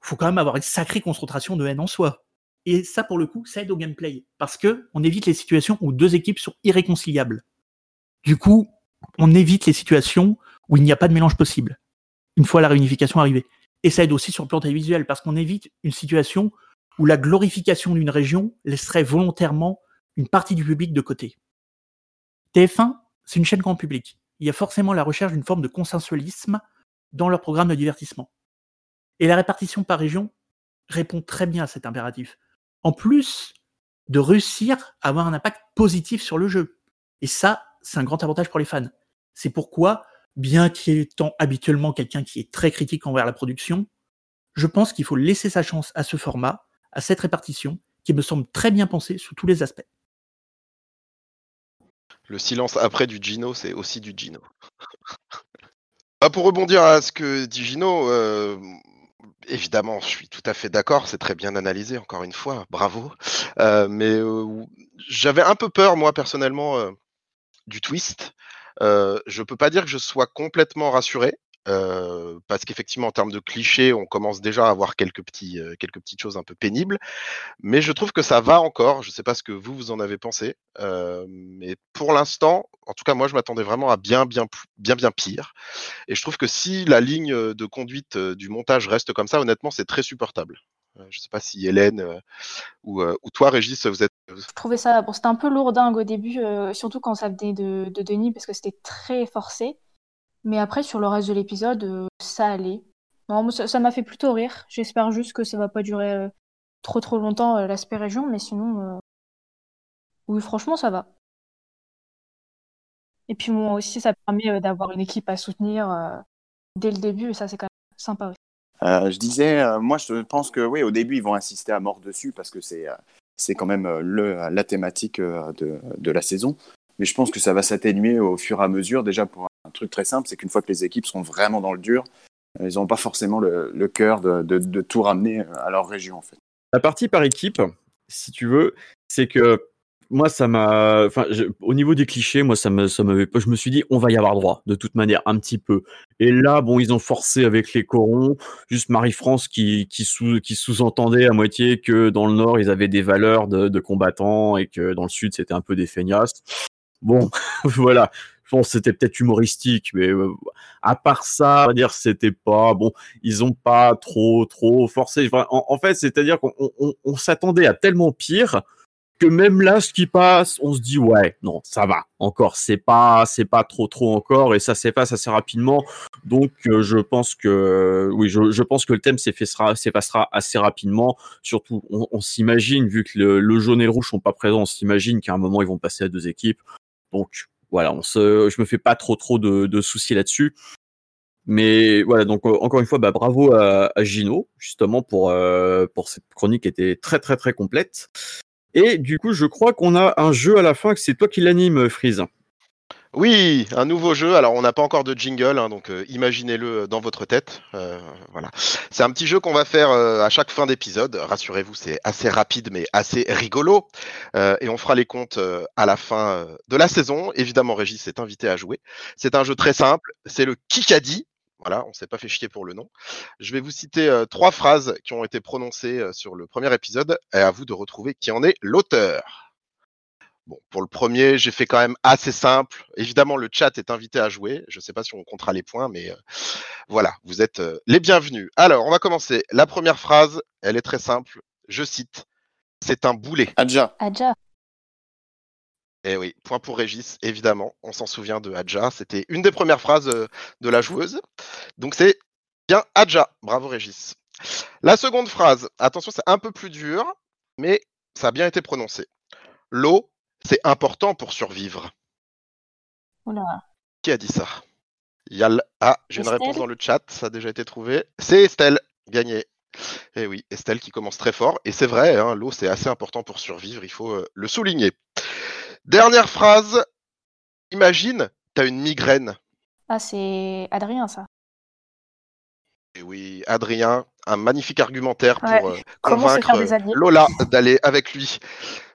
faut quand même avoir une sacrée concentration de haine en soi. Et ça, pour le coup, ça aide au gameplay. Parce que on évite les situations où deux équipes sont irréconciliables. Du coup, on évite les situations où il n'y a pas de mélange possible, une fois la réunification arrivée. Et ça aide aussi sur le plan télévisuel, parce qu'on évite une situation où la glorification d'une région laisserait volontairement une partie du public de côté. TF1, c'est une chaîne grand public. Il y a forcément la recherche d'une forme de consensualisme dans leur programme de divertissement. Et la répartition par région répond très bien à cet impératif. En plus de réussir à avoir un impact positif sur le jeu. Et ça, c'est un grand avantage pour les fans. C'est pourquoi, bien qu'il étant habituellement quelqu'un qui est très critique envers la production, je pense qu'il faut laisser sa chance à ce format, à cette répartition, qui me semble très bien pensée sous tous les aspects. Le silence après du Gino, c'est aussi du Gino. Pour rebondir à ce que dit Gino, euh, évidemment, je suis tout à fait d'accord, c'est très bien analysé, encore une fois, bravo. Euh, mais euh, j'avais un peu peur, moi, personnellement, du twist. Euh, je peux pas dire que je sois complètement rassuré. Euh, parce qu'effectivement, en termes de clichés, on commence déjà à avoir quelques, petits, euh, quelques petites choses un peu pénibles. Mais je trouve que ça va encore. Je ne sais pas ce que vous, vous en avez pensé. Euh, mais pour l'instant, en tout cas, moi, je m'attendais vraiment à bien, bien, bien, bien pire. Et je trouve que si la ligne de conduite du montage reste comme ça, honnêtement, c'est très supportable. Euh, je ne sais pas si Hélène euh, euh, ou, toi, Régis, vous êtes. Je trouvais ça. Bon, c'était un peu lourdingue au début, surtout quand ça venait de, Denis, parce que c'était très forcé. Mais après, sur le reste de l'épisode, ça allait. Non, ça m'a fait plutôt rire. J'espère juste que ça va pas durer trop trop longtemps l'aspect région, mais sinon, oui, franchement, ça va. Et puis moi aussi, ça permet d'avoir une équipe à soutenir dès le début, et ça, c'est quand même sympa aussi. Euh, je disais, euh, moi, je pense que oui, au début, ils vont insister à mort dessus parce que c'est euh, c'est quand même le, la thématique de, de, la saison. Mais je pense que ça va s'atténuer au fur et à mesure. Déjà, pour un truc très simple, c'est qu'une fois que les équipes seront vraiment dans le dur, ils n'auront pas forcément le, le cœur de, de, de, tout ramener à leur région, en fait. La partie par équipe, si tu veux, c'est que moi, ça m'a. Enfin, au niveau des clichés, moi, ça me, ça m'avait. Je me suis dit, on va y avoir droit, de toute manière, un petit peu. Et là, bon, ils ont forcé avec les corons. Juste Marie-France qui, qui, sous, qui sous-entendait à moitié que dans le Nord, ils avaient des valeurs de, de combattants et que dans le Sud, c'était un peu des feignasses. Bon, voilà. Je c'était peut-être humoristique, mais euh, à part ça, on va dire, c'était pas bon. Ils ont pas trop, trop forcé. En, fait, c'est-à-dire qu'on on- on- on s'attendait à tellement pire que même là, ce qui passe, on se dit ouais, non, ça va. Encore, c'est pas, c'est pas trop, trop encore, et ça s'efface assez rapidement. Donc, euh, je pense que, oui, je, je pense que le thème s'effacera, s'effacera assez rapidement. Surtout, on, on s'imagine, vu que le, le jaune et le rouge sont pas présents, on s'imagine qu'à un moment ils vont passer à deux équipes. Donc, voilà, on se, je me fais pas trop, trop de, de soucis là-dessus. Mais voilà, donc euh, encore une fois, bah, bravo à, à Gino, justement, pour, euh, pour cette chronique qui était très, très, très complète. Et du coup, je crois qu'on a un jeu à la fin, que c'est toi qui l'anime, Freeze. Oui, un nouveau jeu. Alors, on n'a pas encore de jingle, hein, donc euh, imaginez-le dans votre tête. Euh, voilà. C'est un petit jeu qu'on va faire euh, à chaque fin d'épisode. Rassurez-vous, c'est assez rapide, mais assez rigolo. Euh, et on fera les comptes euh, à la fin euh, de la saison. Évidemment, Régis est invité à jouer. C'est un jeu très simple. C'est le Kikadi. Voilà, on s'est pas fait chier pour le nom. Je vais vous citer euh, trois phrases qui ont été prononcées euh, sur le premier épisode, et à vous de retrouver qui en est l'auteur. Bon, pour le premier, j'ai fait quand même assez simple. Évidemment, le chat est invité à jouer. Je ne sais pas si on comptera les points, mais euh, voilà, vous êtes euh, les bienvenus. Alors, on va commencer. La première phrase, elle est très simple. Je cite C'est un boulet. Adja, Adja. Eh oui, point pour Régis, évidemment. On s'en souvient de Adja. C'était une des premières phrases euh, de la joueuse. Donc, c'est bien Adja. Bravo, Régis. La seconde phrase, attention, c'est un peu plus dur, mais ça a bien été prononcé. L'eau, c'est important pour survivre. Oula. Qui a dit ça? Il y a le- Ah, j'ai une réponse dans le chat, ça a déjà été trouvé. C'est Estelle, gagné. Et oui, Estelle qui commence très fort. Et c'est vrai, hein, l'eau c'est assez important pour survivre, il faut euh, le souligner. Dernière phrase. Imagine, tu as une migraine. Ah, c'est Adrien, ça. Et oui, Adrien, un magnifique argumentaire pour euh, convaincre euh, Lola d'aller avec lui.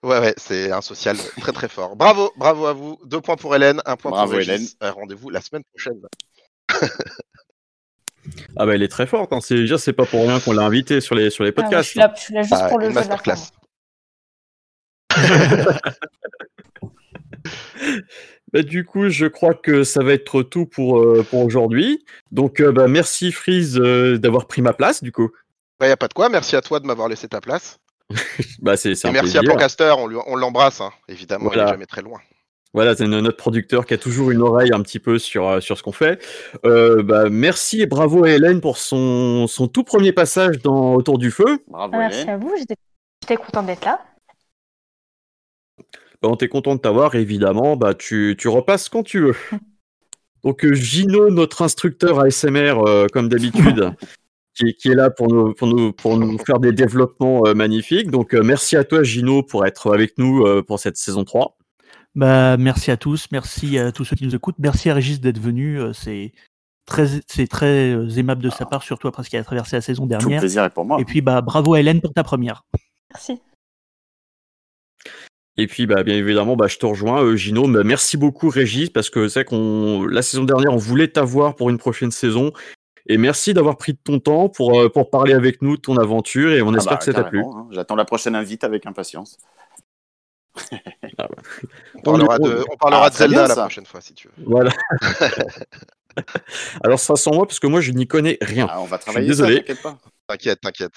Ouais, ouais, c'est un social très très fort. Bravo, bravo à vous. Deux points pour Hélène, un point Bravo, pour. Hélène. Euh, Rendez-vous la semaine prochaine. Ah bah elle est très forte. Hein. C'est déjà c'est pas pour rien qu'on l'a invitée sur les sur les Ah, je, podcasts. suis là, je suis là juste Ah, pour le jeu de la masterclass. Bah, du coup, je crois que ça va être tout pour euh, pour aujourd'hui. Donc euh, bah, merci Freeze euh, d'avoir pris ma place. Du coup, Bah, y a pas de quoi. Merci à toi de m'avoir laissé ta place. bah c'est c'est Et un merci plaisir. à Pancaster, on, lui- on l'embrasse, hein. évidemment, il Voilà. est jamais très loin. Voilà, c'est no- notre producteur qui a toujours une oreille un petit peu sur, sur ce qu'on fait. Euh, bah, merci et bravo à Hélène pour son, son tout premier passage dans Autour du Feu. bravo Merci Hélène. à vous, j'étais j'étais contente d'être là. On est content de t'avoir, évidemment. Bah, tu, tu repasses quand tu veux. Donc, euh, Gino, notre instructeur ASMR, euh, comme d'habitude, qui, qui est là pour nous, pour nous, pour nous faire des développements euh, magnifiques. Donc, euh, merci à toi, Gino, pour être avec nous euh, pour cette saison 3. Bah, merci à tous, merci à tous ceux qui nous écoutent, merci à Régis d'être venu. euh, C'est très, c'est très aimable de sa part, surtout après ce qu'il a traversé la saison Tout le dernière. plaisir est pour moi. Et puis, bah, bravo à Hélène pour ta première. Merci. Et puis, bah, bien évidemment, bah, je te rejoins, euh, Gino. Bah, merci beaucoup, Régis, parce que c'est vrai qu'on la saison dernière, on voulait t'avoir pour une prochaine saison. Et merci d'avoir pris de ton temps pour, euh, pour parler avec nous de ton aventure. Et on Ah espère bah, que ça t'a plu. hein. J'attends la prochaine invite avec impatience. On parlera On- de, on parlera Ah, de très Zelda bien, la prochaine fois, si tu veux. Voilà. Alors, ça sans moi, parce que moi, je n'y connais rien. Ah, on va travailler désolé. ça, t'inquiète pas. T'inquiète, t'inquiète.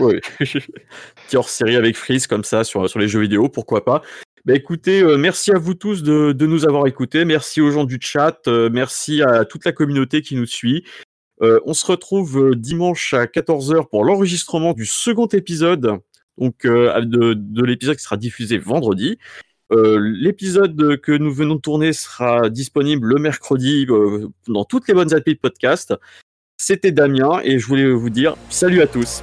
Oui. Hors série avec Freeze comme ça sur, sur les jeux vidéo, pourquoi pas. Bah écoutez, euh, merci à vous tous de, de nous avoir écoutés. Merci aux gens du chat. euh, merci à toute la communauté qui nous suit. Euh, on se retrouve dimanche à 14h pour l'enregistrement du second épisode, donc de, de l'épisode qui sera diffusé vendredi. L'épisode que nous venons de tourner sera disponible le mercredi dans toutes les bonnes applis de podcast. C'était Damien et je voulais vous dire salut à tous.